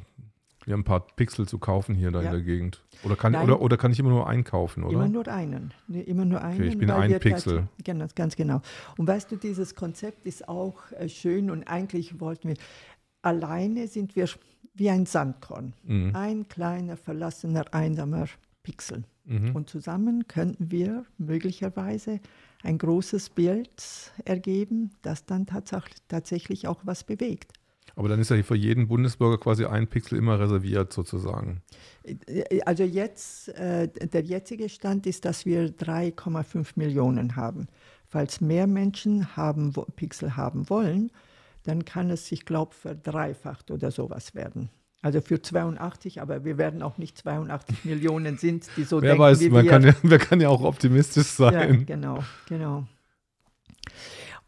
ja, ein paar Pixel zu kaufen hier da ja. in der Gegend. Oder kann, oder, oder kann ich immer nur einkaufen, oder? Immer nur einen. Immer nur einen. Okay, ich bin ein Pixel. Ganz, ganz genau. Und weißt du, dieses Konzept ist auch äh, schön und eigentlich wollten wir, alleine sind wir wie ein Sandkorn. Mhm. Ein kleiner, verlassener, einsamer Pixel. Mhm. Und zusammen könnten wir möglicherweise ein großes Bild ergeben, das dann tatsächlich auch was bewegt. Aber dann ist ja für jeden Bundesbürger quasi ein Pixel immer reserviert sozusagen. Also jetzt, äh, der jetzige Stand ist, dass wir 3,5 Millionen haben. Falls mehr Menschen haben, Pixel haben wollen, dann kann es, ich glaube, verdreifacht oder sowas werden. Also für 82, aber wir werden auch nicht 82 Millionen sind, die so Wer denken weiß, wie man wir. Kann ja, man kann ja auch optimistisch sein. Ja, genau, genau.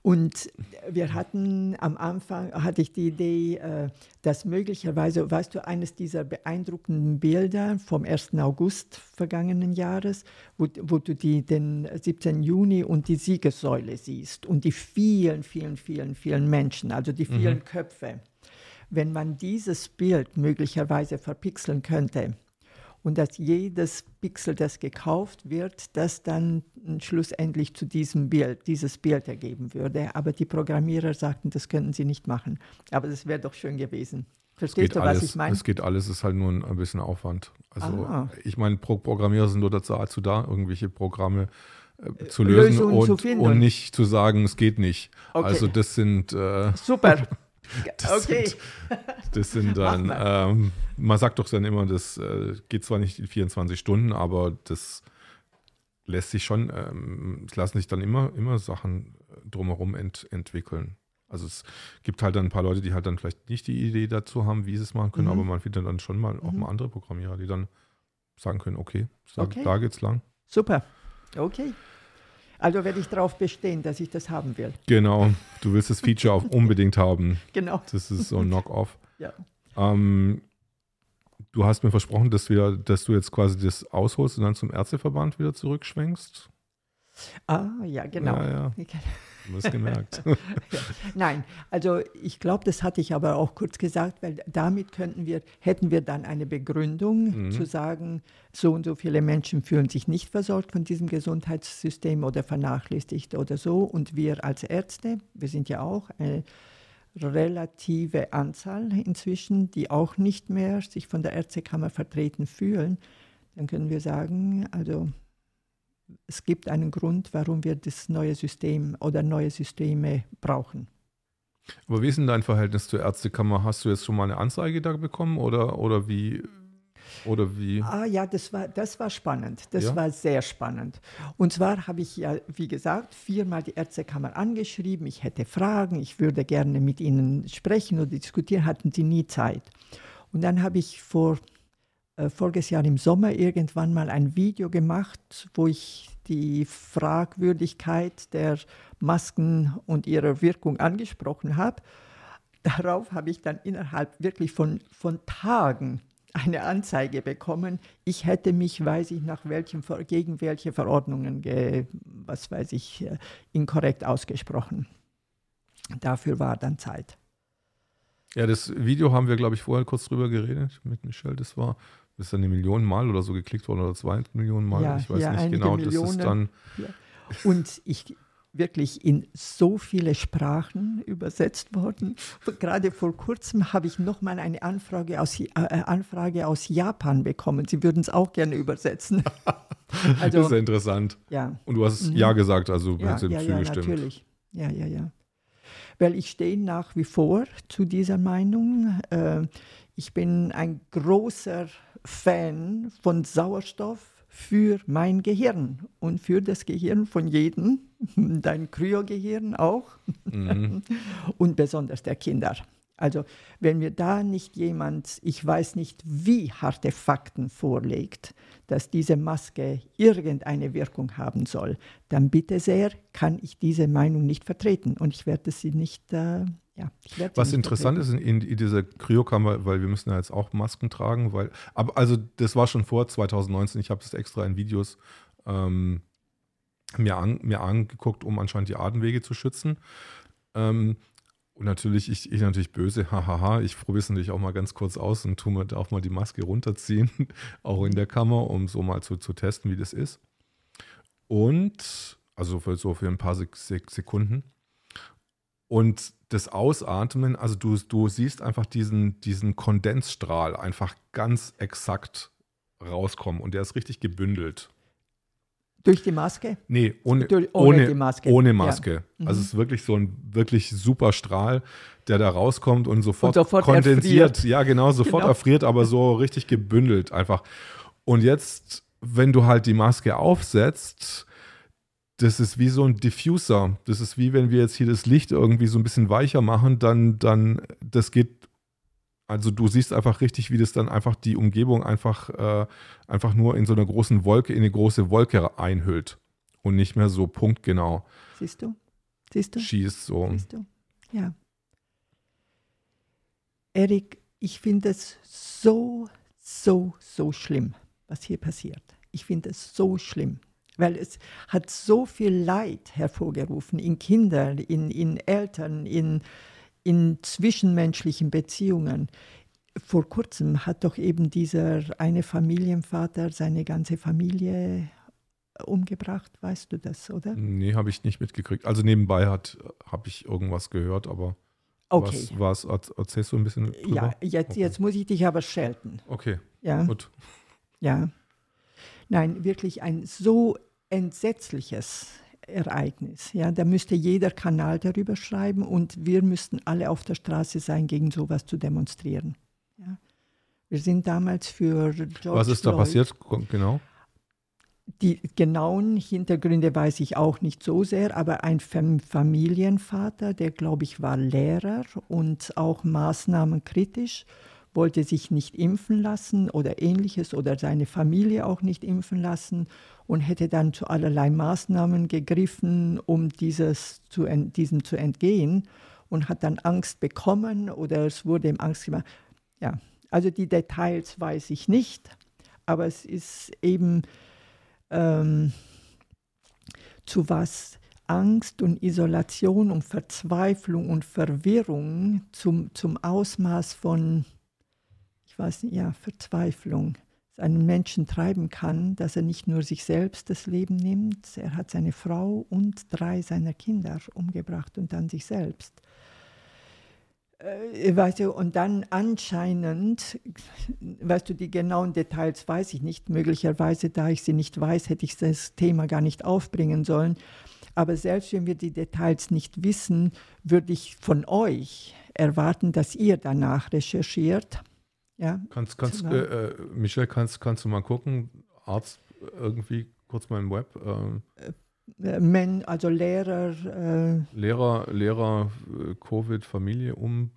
Und wir hatten am Anfang, hatte ich die Idee, äh, dass möglicherweise, weißt du, eines dieser beeindruckenden Bilder vom 1. August vergangenen Jahres, wo, wo du die, den 17. Juni und die Siegessäule siehst und die vielen, vielen, vielen, vielen Menschen, also die vielen mhm. Köpfe. Wenn man dieses Bild möglicherweise verpixeln könnte, und dass jedes Pixel, das gekauft wird, das dann schlussendlich zu diesem Bild, dieses Bild ergeben würde. Aber die Programmierer sagten, das könnten sie nicht machen. Aber das wäre doch schön gewesen. Verstehst du, alles, was ich meine? Es geht alles, es ist halt nur ein, bisschen Aufwand. Also ah. ich meine, Pro Programmierer sind nur dazu, da, irgendwelche Programme äh, zu lösen und, zu und, nicht zu sagen, es geht nicht. Okay. Also das sind äh, super. Das okay. Sind, das sind dann, ähm, man sagt doch dann immer, das äh, geht zwar nicht in 24 Stunden, aber das lässt sich schon, ähm, es lassen sich dann immer, immer Sachen drumherum ent, entwickeln. Also es gibt halt dann ein paar Leute, die halt dann vielleicht nicht die Idee dazu haben, wie sie es machen können, mhm. aber man findet dann schon mal auch mhm. mal andere Programmierer, die dann sagen können, okay, sag, okay. da geht's lang. Super. Okay. Also werde ich darauf bestehen, dass ich das haben will. Genau. Du willst das Feature auch unbedingt haben. Genau. Das ist so ein Knock-off. Ja. Ähm, du hast mir versprochen, dass, wir, dass du jetzt quasi das ausholst und dann zum Ärzteverband wieder zurückschwenkst. Ah, ja, genau. Ja, ja. Du hast gemerkt. Nein, also ich glaube, das hatte ich aber auch kurz gesagt, weil damit könnten wir, hätten wir dann eine Begründung Mhm. zu sagen, so und so viele Menschen fühlen sich nicht versorgt von diesem Gesundheitssystem oder vernachlässigt oder so. Und wir als Ärzte, wir sind ja auch eine relative Anzahl inzwischen, die auch nicht mehr sich von der Ärztekammer vertreten fühlen, dann können wir sagen, also es gibt einen Grund, warum wir das neue System oder neue Systeme brauchen. Aber wie ist denn dein Verhältnis zur Ärztekammer? Hast du jetzt schon mal eine Anzeige da bekommen oder, oder wie? Oder wie? Ah ja, das war, das war spannend. Das Ja? war sehr spannend. Und zwar habe ich ja, wie gesagt, viermal die Ärztekammer angeschrieben. Ich hätte Fragen, ich würde gerne mit ihnen sprechen oder diskutieren, hatten sie nie Zeit. Und dann habe ich vor äh, voriges Jahr im Sommer irgendwann mal ein Video gemacht, wo ich die Fragwürdigkeit der Masken und ihrer Wirkung angesprochen habe. Darauf habe ich dann innerhalb wirklich von, von Tagen eine Anzeige bekommen. Ich hätte mich, weiß ich, nach welchen, Ver- gegen welche Verordnungen, ge, was weiß ich, äh, inkorrekt ausgesprochen. Dafür war dann Zeit. Ja, das Video haben wir, glaube ich, vorher kurz drüber geredet mit Michelle. Das war, ist dann eine Million Mal oder so geklickt worden oder zwei Millionen Mal. Ja, ich weiß ja, nicht genau. Das ist dann, Und ich wirklich in so viele Sprachen übersetzt worden. Gerade vor kurzem habe ich noch mal eine Anfrage aus, äh, Anfrage aus Japan bekommen. Sie würden es auch gerne übersetzen. das Also, ist ja interessant. ja. Und du hast Mhm. Ja gesagt, also Ja, hast du ja, ja, zugestimmt. natürlich. Ja, ja, ja. Weil ich stehe nach wie vor zu dieser Meinung. Äh, ich bin ein großer Fan von Sauerstoff für mein Gehirn und für das Gehirn von jedem, dein Kryogehirn auch Mhm. und besonders der Kinder. Also wenn mir da nicht jemand, ich weiß nicht wie harte Fakten vorlegt, dass diese Maske irgendeine Wirkung haben soll, dann bitte sehr, kann ich diese Meinung nicht vertreten und ich werde sie nicht, äh, ja, Was interessant ist in, in dieser Kryokammer, weil wir müssen ja jetzt auch Masken tragen, weil, aber also das war schon vor 2019, ich habe das extra in Videos ähm, mir, an, mir angeguckt, um anscheinend die Atemwege zu schützen. Ähm, und natürlich, ich, ich natürlich böse, hahaha, ich probiere es natürlich auch mal ganz kurz aus und tue mir auch mal die Maske runterziehen, auch in der Kammer, um so mal zu, zu testen, wie das ist. Und, also für, so für ein paar Sek Sek Sekunden. Und das Ausatmen, also du, du siehst einfach diesen, diesen Kondensstrahl einfach ganz exakt rauskommen und der ist richtig gebündelt. Durch die Maske? Nee, ohne, Durch- ohne ohne, die Maske. Ohne Ja. Maske. Mhm. Also es ist wirklich so ein wirklich super Strahl, der da rauskommt und sofort, Und sofort kondensiert. erfriert. Ja, genau, sofort Genau. erfriert, aber so richtig gebündelt einfach. Und jetzt, wenn du halt die Maske aufsetzt, das ist wie so ein Diffuser. Das ist wie wenn wir jetzt hier das Licht irgendwie so ein bisschen weicher machen, dann, dann, das geht, also du siehst einfach richtig, wie das dann einfach die Umgebung einfach, äh, einfach nur in so einer großen Wolke, in eine große Wolke einhüllt und nicht mehr so punktgenau Siehst du? Siehst du? schießt. So. Siehst du? Ja. Erik, ich finde es so, so, so schlimm, was hier passiert. Ich finde es so schlimm, weil es hat so viel Leid hervorgerufen in Kindern, in, in Eltern, in, in zwischenmenschlichen Beziehungen. Vor kurzem hat doch eben dieser eine Familienvater seine ganze Familie umgebracht, weißt du das, oder? Nee, habe ich nicht mitgekriegt. Also nebenbei hat habe ich irgendwas gehört, aber Okay. was, was erz- erzählst du ein bisschen drüber? Ja, jetzt, Okay. jetzt muss ich dich aber schelten. Okay, Ja, gut. ja. Nein, wirklich ein so entsetzliches Ereignis. Ja, da müsste jeder Kanal darüber schreiben und wir müssten alle auf der Straße sein, gegen sowas zu demonstrieren. Ja. Wir sind damals für George Was ist da Floyd, passiert? Kon- Genau. Die genauen Hintergründe weiß ich auch nicht so sehr, aber ein Fam Familienvater, der glaube ich war Lehrer und auch maßnahmenkritisch, wollte sich nicht impfen lassen oder ähnliches oder seine Familie auch nicht impfen lassen und hätte dann zu allerlei Maßnahmen gegriffen, um dieses zu, diesem zu entgehen und hat dann Angst bekommen oder es wurde ihm Angst gemacht. Ja, also die Details weiß ich nicht, aber es ist eben ähm, zu was Angst und Isolation und Verzweiflung und Verwirrung zum, zum Ausmaß von, ich weiß nicht, ja, Verzweiflung einen Menschen treiben kann, dass er nicht nur sich selbst das Leben nimmt, er hat seine Frau und drei seiner Kinder umgebracht und dann sich selbst. Äh, weißt du, und dann anscheinend, weißt du, die genauen Details weiß ich nicht. Möglicherweise, da ich sie nicht weiß, hätte ich das Thema gar nicht aufbringen sollen. Aber selbst wenn wir die Details nicht wissen, würde ich von euch erwarten, dass ihr danach recherchiert. Ja, kannst, kannst, äh, äh, Michelle, kannst, kannst du mal gucken, Arzt irgendwie kurz mal im Web? Äh, äh Men, also Lehrer. Äh, Lehrer, Lehrer, äh, Covid, Familie um,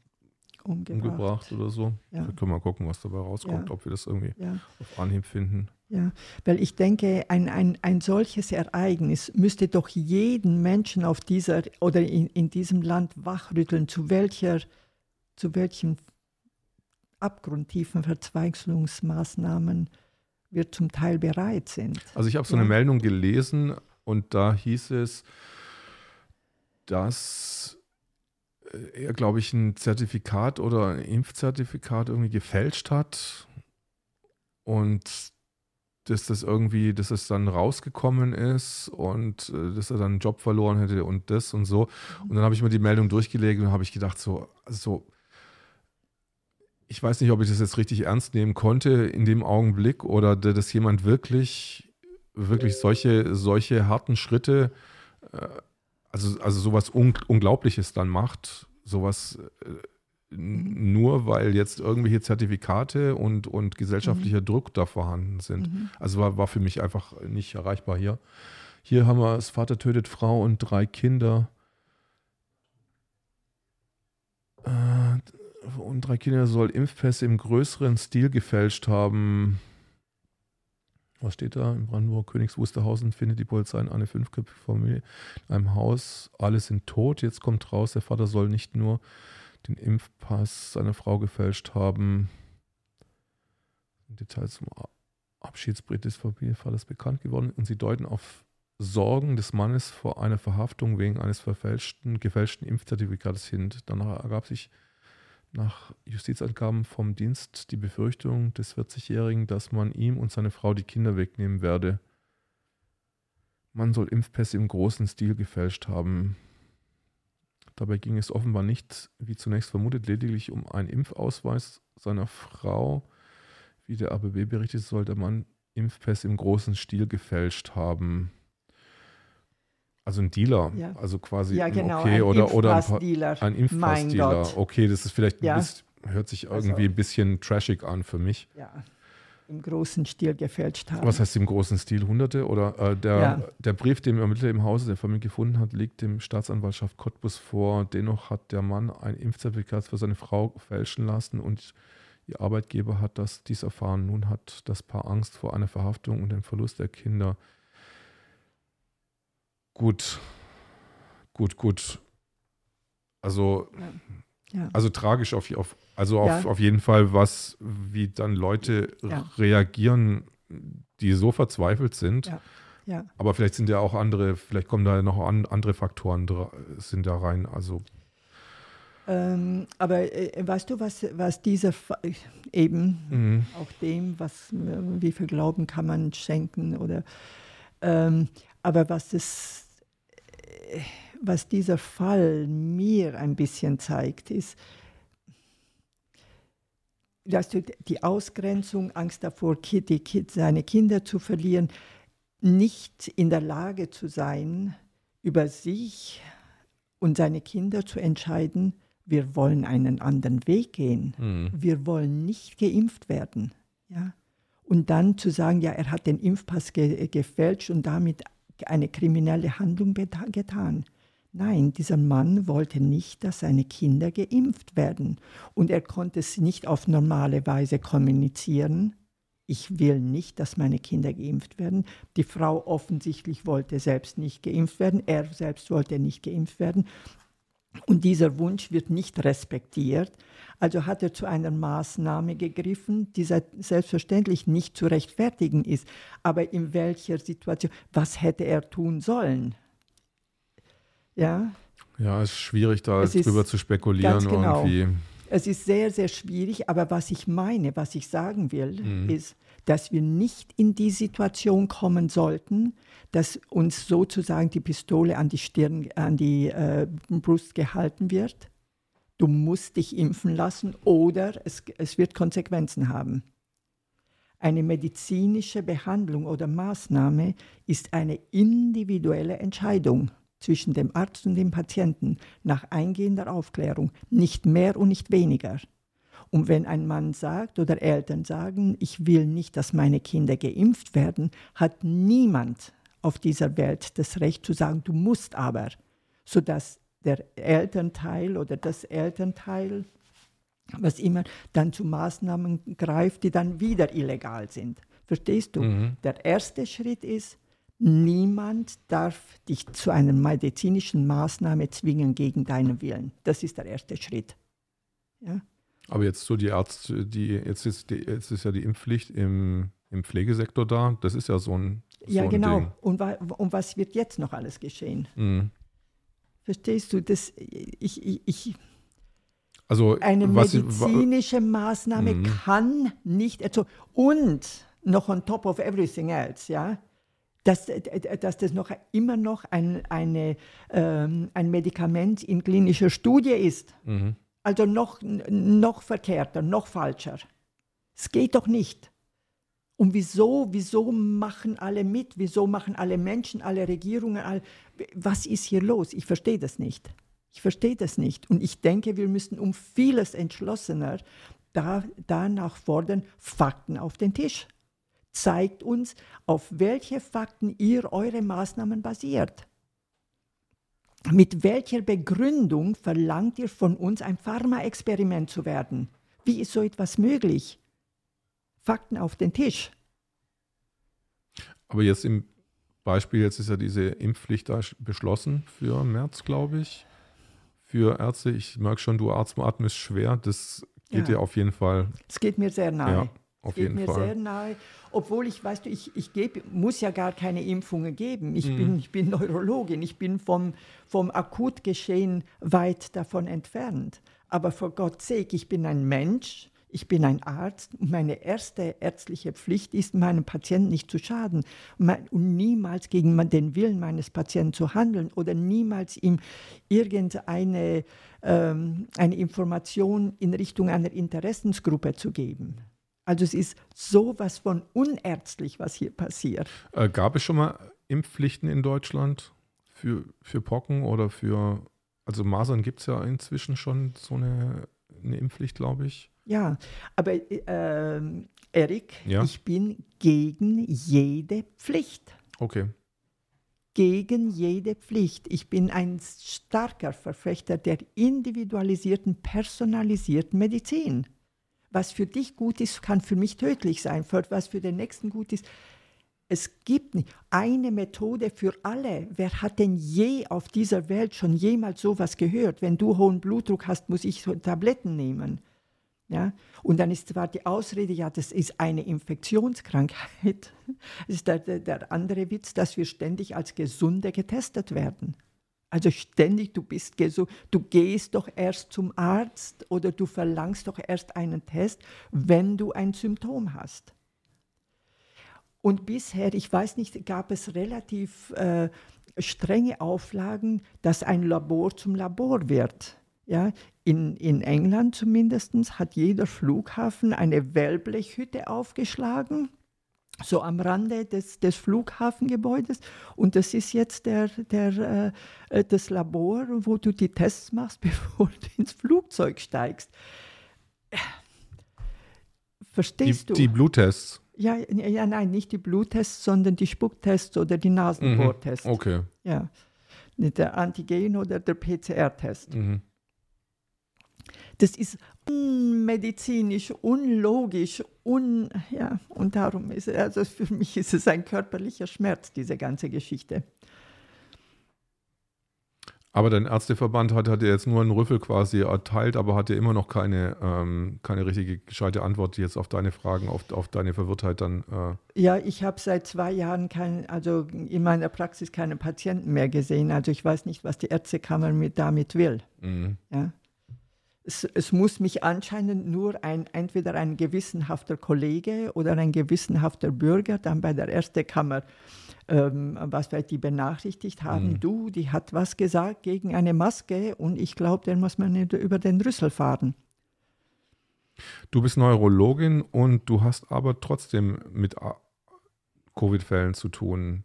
umgebracht. umgebracht oder so. Ja. Da können wir mal gucken, was dabei rauskommt, ja. ob wir das irgendwie ja. auf Anhieb finden. Ja, weil ich denke, ein, ein, ein solches Ereignis müsste doch jeden Menschen auf dieser oder in, in diesem Land wachrütteln, zu welcher, zu welchen abgrundtiefen Verzweigungsmaßnahmen wir zum Teil bereit sind. Also ich habe so ja. eine Meldung gelesen und da hieß es, dass er, glaube ich, ein Zertifikat oder ein Impfzertifikat irgendwie gefälscht hat und dass das irgendwie, dass es dann rausgekommen ist und äh, dass er dann einen Job verloren hätte und das und so. Und dann habe ich mir die Meldung durchgelegt und habe ich gedacht, so, also ich weiß nicht, ob ich das jetzt richtig ernst nehmen konnte in dem Augenblick oder dass jemand wirklich, wirklich solche, solche harten Schritte, äh, also, also sowas Unglaubliches dann macht, sowas äh, nur weil jetzt irgendwelche Zertifikate und, und gesellschaftlicher mhm. Druck da vorhanden sind. Mhm. Also war, war für mich einfach nicht erreichbar hier. Hier haben wir das Vater tötet Frau und drei Kinder. Äh, und drei Kinder soll Impfpässe im größeren Stil gefälscht haben. Was steht da? In Brandenburg, Königs Wusterhausen findet die Polizei eine fünfköpfige Familie in einem Haus. Alle sind tot. Jetzt kommt raus, der Vater soll nicht nur den Impfpass seiner Frau gefälscht haben. Details zum Abschiedsbrief des Familienvaters bekannt geworden und sie deuten auf Sorgen des Mannes vor einer Verhaftung wegen eines verfälschten, gefälschten Impfzertifikates hin. Danach ergab sich nach Justizangaben vom Dienst die Befürchtung des 40-Jährigen, dass man ihm und seine Frau die Kinder wegnehmen werde. Man soll Impfpässe im großen Stil gefälscht haben. Dabei ging es offenbar nicht, wie zunächst vermutet, lediglich um einen Impfausweis seiner Frau. Wie der ABB berichtet, soll der Mann Impfpässe im großen Stil gefälscht haben. Also ein Dealer, ja. also quasi ja, genau, okay ein oder oder ein, ein Impfpassdealer. Okay, das ist vielleicht ja. bisschen, hört sich irgendwie also, ein bisschen trashig an für mich. Ja im großen Stil gefälscht haben. Was heißt im großen Stil? Hunderte? Oder äh, der, der Brief, den der Ermittler im Hause der Familie gefunden hat, liegt dem Staatsanwaltschaft Cottbus vor. Dennoch hat der Mann ein Impfzertifikat für seine Frau fälschen lassen und ihr Arbeitgeber hat das dies erfahren. Nun hat das Paar Angst vor einer Verhaftung und dem Verlust der Kinder. Gut, gut, gut. Also, ja. also tragisch auf, auf also auf, ja. auf jeden Fall, was, wie dann Leute ja. reagieren, die so verzweifelt sind. Ja. Aber vielleicht sind ja auch andere, vielleicht kommen da noch an, andere Faktoren sind da rein. Also ähm, aber äh, weißt du, was, was dieser eben mhm. auch dem, was wie viel Glauben kann man schenken oder ähm, aber was äh, was dieser Fall mir ein bisschen zeigt, ist, dass die Ausgrenzung, Angst davor, die, seine Kinder zu verlieren, nicht in der Lage zu sein, über sich und seine Kinder zu entscheiden, wir wollen einen anderen Weg gehen. Mhm. Wir wollen nicht geimpft werden. Ja? Und dann zu sagen, ja, er hat den Impfpass ge gefälscht und damit eine kriminelle Handlung getan. Nein, dieser Mann wollte nicht, dass seine Kinder geimpft werden. Und er konnte es nicht auf normale Weise kommunizieren. Ich will nicht, dass meine Kinder geimpft werden. Die Frau offensichtlich wollte selbst nicht geimpft werden. Er selbst wollte nicht geimpft werden. Und dieser Wunsch wird nicht respektiert. Also hat er zu einer Maßnahme gegriffen, die selbstverständlich nicht zu rechtfertigen ist. Aber in welcher Situation, was hätte er tun sollen? Ja. Ja, es ist schwierig, da es drüber zu spekulieren genau. irgendwie. Es ist sehr, sehr schwierig, aber was ich meine, was ich sagen will, mhm. ist, dass wir nicht in die Situation kommen sollten, dass uns sozusagen die Pistole an die Stirn, an die äh, Brust gehalten wird. Du musst dich impfen lassen oder es, es wird Konsequenzen haben. Eine medizinische Behandlung oder Maßnahme ist eine individuelle Entscheidung zwischen dem Arzt und dem Patienten nach eingehender Aufklärung, nicht mehr und nicht weniger. Und wenn ein Mann sagt oder Eltern sagen, ich will nicht, dass meine Kinder geimpft werden, hat niemand auf dieser Welt das Recht zu sagen, du musst aber, sodass der Elternteil oder das Elternteil, was immer, dann zu Maßnahmen greift, die dann wieder illegal sind. Verstehst du? Mhm. Der erste Schritt ist, niemand darf dich zu einer medizinischen Maßnahme zwingen gegen deinen Willen. Das ist der erste Schritt. Ja? Aber jetzt so die Ärzte, die, jetzt ist, die, jetzt ist ja die Impfpflicht im, im Pflegesektor da. Das ist ja so ein ja, so genau. Und, wa und, was wird jetzt noch alles geschehen? Mhm. Verstehst du? Das, ich, ich, ich also, eine medizinische Maßnahme mhm. kann nicht, also, und noch on top of everything else, ja, dass, dass das noch immer noch ein, eine, ähm, ein Medikament in klinischer Studie ist. Mhm. Also noch, noch verkehrter, noch falscher. Es geht doch nicht. Und wieso, wieso machen alle mit? Wieso machen alle Menschen, alle Regierungen, all, was ist hier los? Ich verstehe das nicht. Ich verstehe das nicht. Und ich denke, wir müssen um vieles entschlossener da, danach fordern, Fakten auf den Tisch. Zeigt uns, auf welche Fakten ihr eure Maßnahmen basiert. Mit welcher Begründung verlangt ihr von uns, ein Pharmaexperiment zu werden? Wie ist so etwas möglich? Fakten auf den Tisch. Aber jetzt im Beispiel, jetzt ist ja diese Impfpflicht da beschlossen für März, glaube ich. Für Ärzte, ich merke schon, du atmest schwer. Das geht ja. dir auf jeden Fall. Es geht mir sehr nahe. Ja, auf geht jeden mir Fall. sehr nahe. Obwohl ich, weißt du, ich, ich geb, muss ja gar keine Impfungen geben. Ich, mhm. bin, ich bin Neurologin, ich bin vom, vom Akutgeschehen weit davon entfernt. Aber vor Gott sake, ich bin ein Mensch ich bin ein Arzt und meine erste ärztliche Pflicht ist, meinem Patienten nicht zu schaden und niemals gegen den Willen meines Patienten zu handeln oder niemals ihm irgendeine ähm, eine Information in Richtung einer Interessensgruppe zu geben. Also es ist sowas von unärztlich, was hier passiert. Äh, gab es schon mal Impfpflichten in Deutschland für, für Pocken oder für, also Masern gibt es ja inzwischen schon so eine, eine Impfpflicht, glaube ich. Ja, aber äh, Erik, ja? ich bin gegen jede Pflicht. Okay. Gegen jede Pflicht. Ich bin ein starker Verfechter der individualisierten, personalisierten Medizin. Was für dich gut ist, kann für mich tödlich sein. Was für den nächsten gut ist, es gibt nicht eine Methode für alle. Wer hat denn je auf dieser Welt schon jemals sowas gehört? Wenn du hohen Blutdruck hast, muss ich Tabletten nehmen. Ja? Und dann ist zwar die Ausrede, ja, das ist eine Infektionskrankheit. Das ist der, der andere Witz, dass wir ständig als Gesunde getestet werden. Also ständig, du bist gesund, du gehst doch erst zum Arzt oder du verlangst doch erst einen Test, wenn du ein Symptom hast. Und bisher, ich weiß nicht, gab es relativ äh, strenge Auflagen, dass ein Labor zum Labor wird. Ja, in, in England zumindest hat jeder Flughafen eine Wellblechhütte aufgeschlagen, so am Rande des, des Flughafengebäudes. Und das ist jetzt der, der, äh, das Labor, wo du die Tests machst, bevor du ins Flugzeug steigst. Verstehst die, du? Die Bluttests. Ja, ja, nein, nicht die Bluttests, sondern die Spucktests oder die Nasenbohrtests. Mhm, okay. Ja. der Antigen oder der PCR-Test. Mhm. Das ist unmedizinisch, unlogisch, un, ja, und darum ist also für mich ist es ein körperlicher Schmerz, diese ganze Geschichte. Aber dein Ärzteverband hat, hat ja jetzt nur einen Rüffel quasi erteilt, aber hat ja immer noch keine, ähm, keine richtige gescheite Antwort jetzt auf deine Fragen, auf, auf deine Verwirrtheit dann. Äh. Ja, ich habe seit zwei Jahren kein, also in meiner Praxis keine Patienten mehr gesehen. Also ich weiß nicht, was die Ärztekammer mit, damit will. Mhm. Ja es, es, muss mich anscheinend nur ein, entweder ein gewissenhafter Kollege oder ein gewissenhafter Bürger dann bei der Erste Kammer, ähm, was wir die benachrichtigt haben, mhm. du, die hat was gesagt gegen eine Maske und ich glaube, den muss man über den Rüssel fahren. Du bist Neurologin und du hast aber trotzdem mit Covid-Fällen zu tun.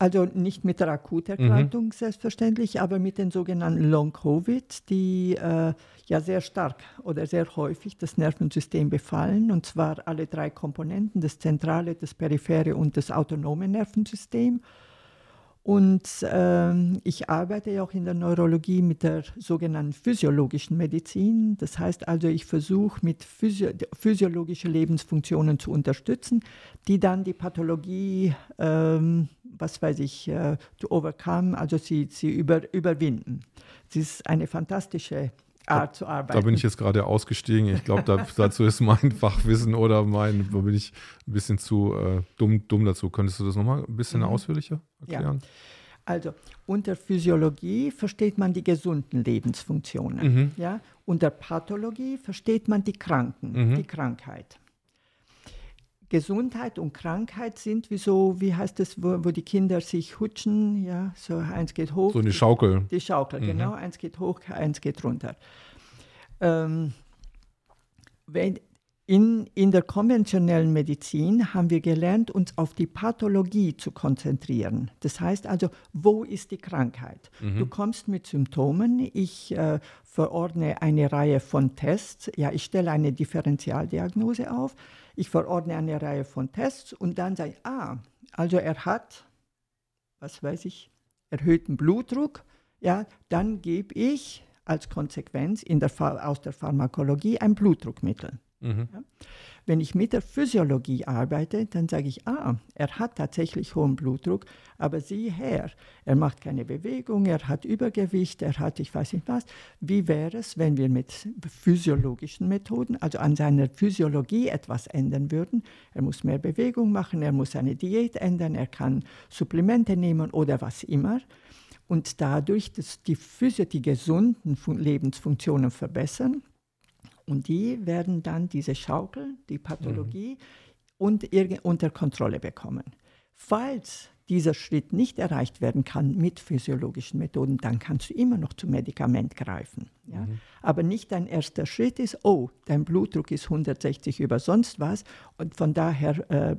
Also nicht mit der Akuterkrankung mhm. selbstverständlich, aber mit den sogenannten Long-Covid, die äh, ja sehr stark oder sehr häufig das Nervensystem befallen, und zwar alle drei Komponenten, das zentrale, das periphere und das autonome Nervensystem. Und ähm, ich arbeite ja auch in der Neurologie mit der sogenannten physiologischen Medizin. Das heißt also, ich versuche mit physio physiologische Lebensfunktionen zu unterstützen, die dann die Pathologie, ähm, was weiß ich, äh, to overcome, also sie, sie über, überwinden. Es ist eine fantastische Art zu arbeiten. Da bin ich jetzt gerade ausgestiegen. Ich glaube, da, dazu ist mein Fachwissen oder mein, da bin ich ein bisschen zu äh, dumm, dumm dazu. Könntest du das nochmal ein bisschen mhm. ausführlicher erklären? Ja. Also unter Physiologie versteht man die gesunden Lebensfunktionen. Mhm. Ja? Unter Pathologie versteht man die Kranken, mhm. die Krankheit. Gesundheit und Krankheit sind wie so, wie heißt das, wo, wo, die Kinder sich hutschen, ja, so eins geht hoch. So eine Schaukel. Die Schaukel, mhm. genau, eins geht hoch, eins geht runter. Ähm, wenn, in, in der konventionellen Medizin haben wir gelernt, uns auf die Pathologie zu konzentrieren. Das heißt also, wo ist die Krankheit? Mhm. Du kommst mit Symptomen, ich äh, verordne eine Reihe von Tests, ja, ich stelle eine Differentialdiagnose auf, ich verordne eine Reihe von Tests und dann sage ich, ah, also er hat, was weiß ich, erhöhten Blutdruck, ja, dann gebe ich als Konsequenz der, aus der Pharmakologie ein Blutdruckmittel. Mhm. Ja. Wenn ich mit der Physiologie arbeite, dann sage ich, ah, er hat tatsächlich hohen Blutdruck, aber sieh her, er macht keine Bewegung, er hat Übergewicht, er hat ich weiß nicht was. Wie wäre es, wenn wir mit physiologischen Methoden, also an seiner Physiologie etwas ändern würden? Er muss mehr Bewegung machen, er muss seine Diät ändern, er kann Supplemente nehmen oder was immer und dadurch dass die Physio, die gesunden Lebensfunktionen verbessern und die werden dann diese Schaukel, die Pathologie, mhm. unter Kontrolle bekommen. Falls dieser Schritt nicht erreicht werden kann mit physiologischen Methoden, dann kannst du immer noch zum Medikament greifen. Ja? Mhm. Aber nicht dein erster Schritt ist, oh, dein Blutdruck ist 160 über sonst was und von daher äh,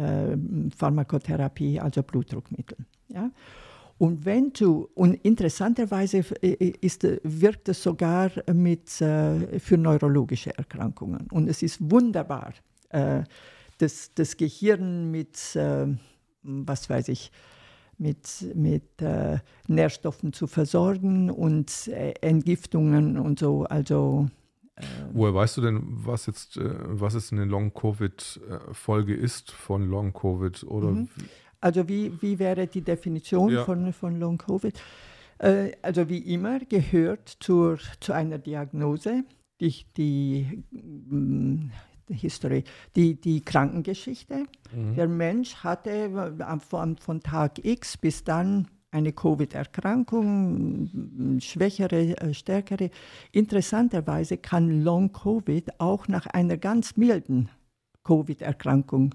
äh, Pharmakotherapie, also Blutdruckmittel. Ja? Und wenn du, und interessanterweise äh, äh, ist, wirkt es sogar mit, äh, für neurologische Erkrankungen. Und es ist wunderbar, äh, das, das Gehirn mit, äh, was weiß ich, mit, mit äh, Nährstoffen zu versorgen und Entgiftungen und so. Also Woher weißt du denn, was jetzt, was jetzt eine Long-Covid-Folge ist von Long-Covid? Oder mhm. Also wie, wie wäre die Definition ja. von, von Long-Covid? Äh, also wie immer gehört zur, zu einer Diagnose die, die, mm, die History, die, die Krankengeschichte. Mhm. Der Mensch hatte von, von Tag X bis dann eine Covid-Erkrankung, schwächere, äh, stärkere. Interessanterweise kann Long-Covid auch nach einer ganz milden Covid-Erkrankung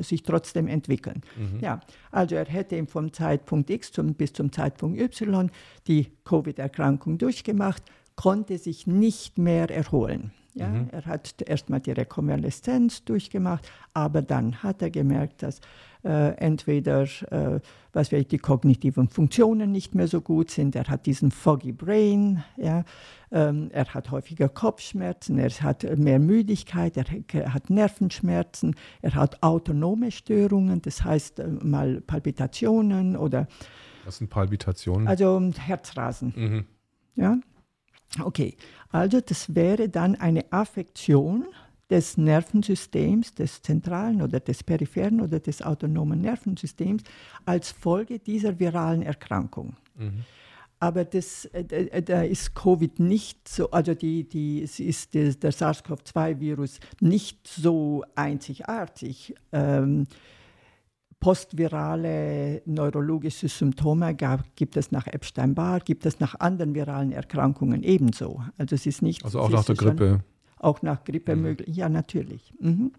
sich trotzdem entwickeln. Mhm. Ja, also er hätte vom Zeitpunkt X zum, bis zum Zeitpunkt Y die Covid-Erkrankung durchgemacht, konnte sich nicht mehr erholen. Ja, mhm. Er hat erstmal die Rekonvaleszenz durchgemacht, aber dann hat er gemerkt, dass äh, entweder äh, was weiß die kognitiven Funktionen nicht mehr so gut sind, er hat diesen foggy brain, ja, ähm, er hat häufiger Kopfschmerzen, er hat mehr Müdigkeit, er hat Nervenschmerzen, er hat autonome Störungen, das heißt äh, mal Palpitationen oder Was sind Palpitationen? Also Herzrasen. Mhm. Ja. Okay, also das wäre dann eine Affektion des Nervensystems, des zentralen oder des peripheren oder des autonomen Nervensystems als Folge dieser viralen Erkrankung. Mhm. Aber das, äh, äh, da ist Covid nicht so, also die, die, es ist der, der SARS-CoV-2-Virus nicht so einzigartig. Ähm, postvirale neurologische Symptome gab, gibt es nach Epstein-Barr, gibt es nach anderen viralen Erkrankungen ebenso. Also es ist nicht. Also auch nach der Grippe. Auch nach Grippe mhm. möglich. Ja, natürlich. Mhm.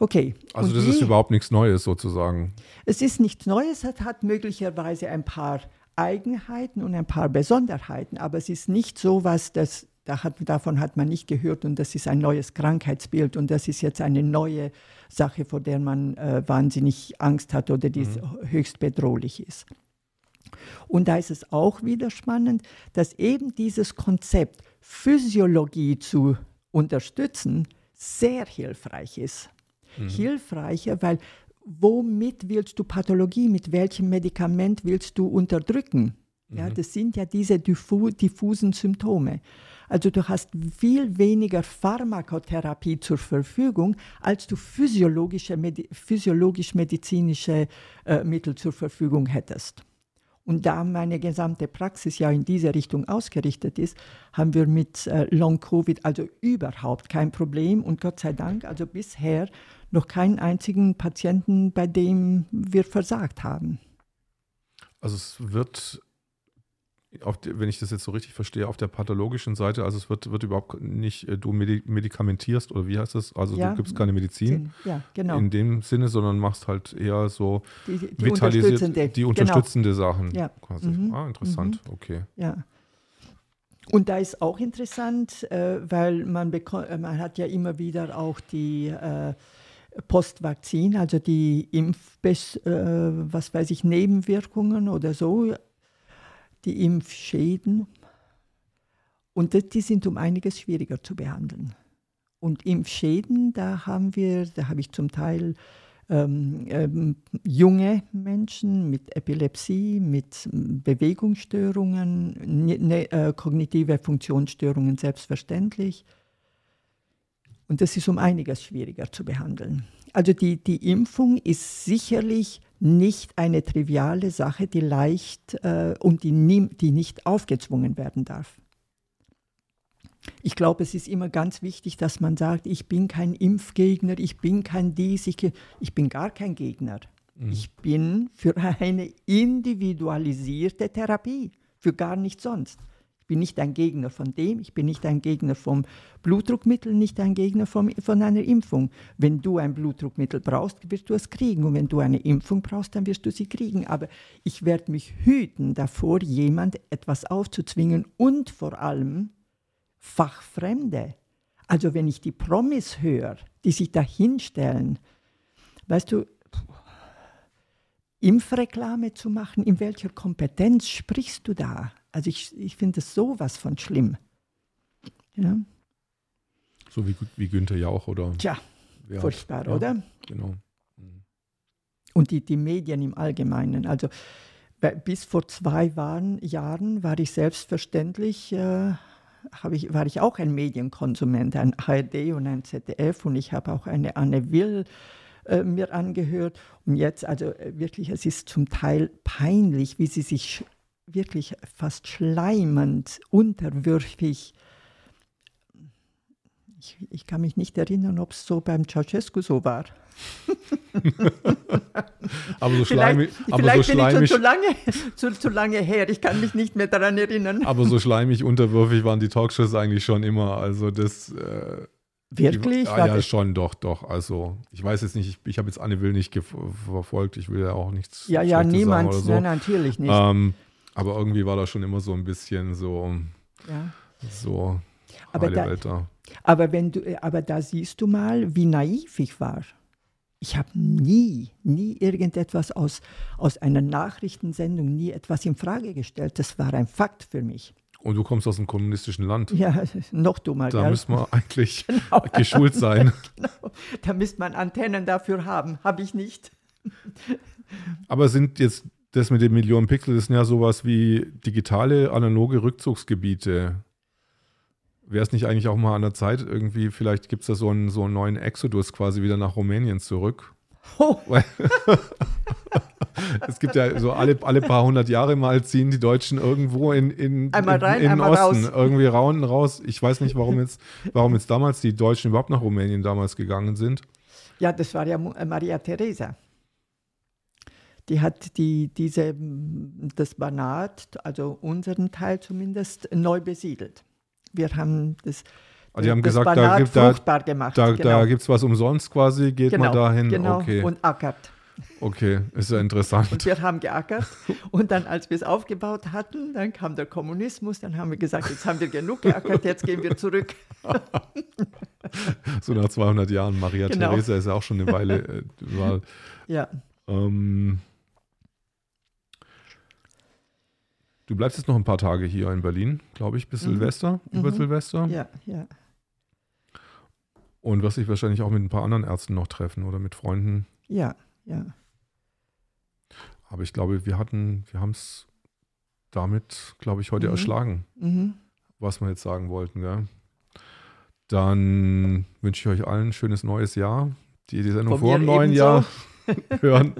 Okay. Also Und das die, ist überhaupt nichts Neues sozusagen. Es ist nichts Neues, es hat möglicherweise ein paar Eigenheiten und ein paar Besonderheiten, aber es ist nicht so was, das da hat, davon hat man nicht gehört und das ist ein neues Krankheitsbild und das ist jetzt eine neue Sache, vor der man äh, wahnsinnig Angst hat oder die mhm. höchst bedrohlich ist. Und da ist es auch wieder spannend, dass eben dieses Konzept Physiologie zu unterstützen sehr hilfreich ist. Mhm. Hilfreicher, weil womit willst du Pathologie, mit welchem Medikament willst du unterdrücken? Ja, mhm. das sind ja diese diffu diffusen Symptome. Also du hast viel weniger Pharmakotherapie zur Verfügung, als du physiologische, physiologisch-medizinische äh, Mittel zur Verfügung hättest. Und da meine gesamte Praxis ja in diese Richtung ausgerichtet ist, haben wir mit äh, Long-Covid also überhaupt kein Problem und Gott sei Dank also bisher noch keinen einzigen Patienten, bei dem wir versagt haben. Also es wird die, wenn ich das jetzt so richtig verstehe, auf der pathologischen Seite, also es wird, wird überhaupt nicht, äh, du medikamentierst oder wie heißt das? Also ja, du gibst keine Medizin ja, genau. in dem Sinne, sondern machst halt eher so die, die unterstützende, die unterstützende genau. Sachen. Ja. Quasi. Mhm. Ah, interessant, mhm. okay. Ja. Und da ist auch interessant, äh, weil man, äh, man hat ja immer wieder auch die Postvakzin, also die Impf, äh, was weiß ich, Nebenwirkungen oder so die Impfschäden. Und die sind um einiges schwieriger zu behandeln. Und Impfschäden, da haben wir, da habe ich zum Teil ähm, ähm, junge Menschen mit Epilepsie, mit Bewegungsstörungen, ne, ne, äh, kognitive Funktionsstörungen selbstverständlich. Und das ist um einiges schwieriger zu behandeln. Also die, die Impfung ist sicherlich nicht eine triviale Sache, die leicht äh, und die, nie, die nicht aufgezwungen werden darf. Ich glaube, es ist immer ganz wichtig, dass man sagt, ich bin kein Impfgegner, ich bin kein dies, ich, ich bin gar kein Gegner. Mhm. Ich bin für eine individualisierte Therapie, für gar nichts sonst bin nicht ein Gegner von dem, ich bin nicht ein Gegner vom Blutdruckmittel, nicht ein Gegner vom, von einer Impfung. Wenn du ein Blutdruckmittel brauchst, wirst du es kriegen. Und wenn du eine Impfung brauchst, dann wirst du sie kriegen. Aber ich werde mich hüten davor, jemand etwas aufzuzwingen und vor allem Fachfremde. Also wenn ich die Promis höre, die sich da hinstellen, weißt du, Impfreklame zu machen, in welcher Kompetenz sprichst du da? Also ich, ich finde es sowas von schlimm. Ja. So wie, wie Günther Jauch oder? Tja, ja, furchtbar, ja, oder? Genau. Mhm. Und die, die Medien im Allgemeinen. Also bis vor zwei waren, Jahren war ich selbstverständlich, äh, ich, war ich auch ein Medienkonsument, ein ARD und ein ZDF und ich habe auch eine Anne Will äh, mir angehört. Und jetzt, also äh, wirklich, es ist zum Teil peinlich, wie sie sich wirklich fast schleimend, unterwürfig. Ich, ich kann mich nicht erinnern, ob es so beim Ceausescu so war. aber so schleimig. Vielleicht, aber vielleicht so schleimig, bin ich schon zu lange, zu, zu lange her. Ich kann mich nicht mehr daran erinnern. Aber so schleimig unterwürfig waren die Talkshows eigentlich schon immer. Also das. Äh, Wirklich? Die, ah, ja, schon, doch, doch. Also, ich weiß jetzt nicht, ich, ich habe jetzt Anne Will nicht verfolgt. Ich will ja auch nichts. Ja, ja, niemand. So. Nein, natürlich nicht. Ähm, aber irgendwie war das schon immer so ein bisschen so, ja. so aber da, da. Aber, wenn du, aber da siehst du mal, wie naiv ich war. Ich habe nie, nie irgendetwas aus, aus einer Nachrichtensendung, nie etwas in Frage gestellt. Das war ein Fakt für mich. Und du kommst aus einem kommunistischen Land. Ja, noch dummer. Da müsste man eigentlich genau. geschult sein. genau. Da müsste man Antennen dafür haben. Habe ich nicht. Aber sind jetzt das mit den Millionen Pixel ist ja sowas wie digitale, analoge Rückzugsgebiete. Wäre es nicht eigentlich auch mal an der Zeit, irgendwie, vielleicht gibt es da so einen, so einen neuen Exodus quasi wieder nach Rumänien zurück? Oh. es gibt ja so alle, alle paar hundert Jahre mal ziehen die Deutschen irgendwo in, in, einmal rein, in, in den Osten, raus. irgendwie rauen raus. Ich weiß nicht, warum jetzt, warum jetzt damals die Deutschen überhaupt nach Rumänien damals gegangen sind. Ja, das war ja äh, Maria Theresa. Die hat die, diese, das Banat, also unseren Teil zumindest, neu besiedelt. Wir haben das, also die haben das gesagt, Banat da gibt da, fruchtbar gemacht. da, genau. da gibt es was umsonst quasi, geht genau, man dahin. Genau, Okay, und ackert. okay, ist ja interessant. Und wir haben geackert. Und dann, als wir es aufgebaut hatten, dann kam der Kommunismus. Dann haben wir gesagt, jetzt haben wir genug geackert, jetzt gehen wir zurück. so nach 200 Jahren. Maria Genau. Theresa ist ja auch schon eine Weile. Äh, war, Ja, ähm, du bleibst jetzt noch ein paar Tage hier in Berlin, glaube ich, bis Mhm. Silvester, über Mhm. Silvester. ja, ja. Und wirst dich wahrscheinlich auch mit ein paar anderen Ärzten noch treffen oder mit Freunden. Ja, ja. Aber ich glaube, wir hatten, wir haben es damit, glaube ich, heute Mhm. erschlagen, Mhm. was wir jetzt sagen wollten. Gell? Dann wünsche ich euch allen ein schönes neues Jahr, die die Sendung Von vor dem neuen. Jahr hören.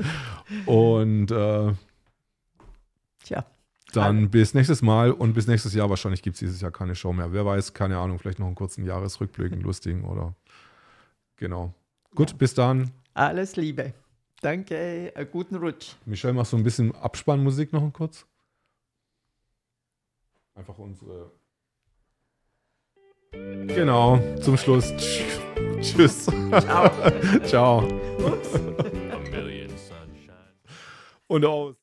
Und äh, Dann bis nächstes Mal und bis nächstes Jahr. Wahrscheinlich gibt es dieses Jahr keine Show mehr. Wer weiß, keine Ahnung, vielleicht noch einen kurzen Jahresrückblick, einen lustigen oder genau. Gut, Ja. bis dann. alles Liebe. Danke, einen guten Rutsch. Michelle, machst du ein bisschen Abspannmusik noch kurz? Einfach unsere. Genau, zum Schluss. Tschüss. Ciao. Ciao. Und aus.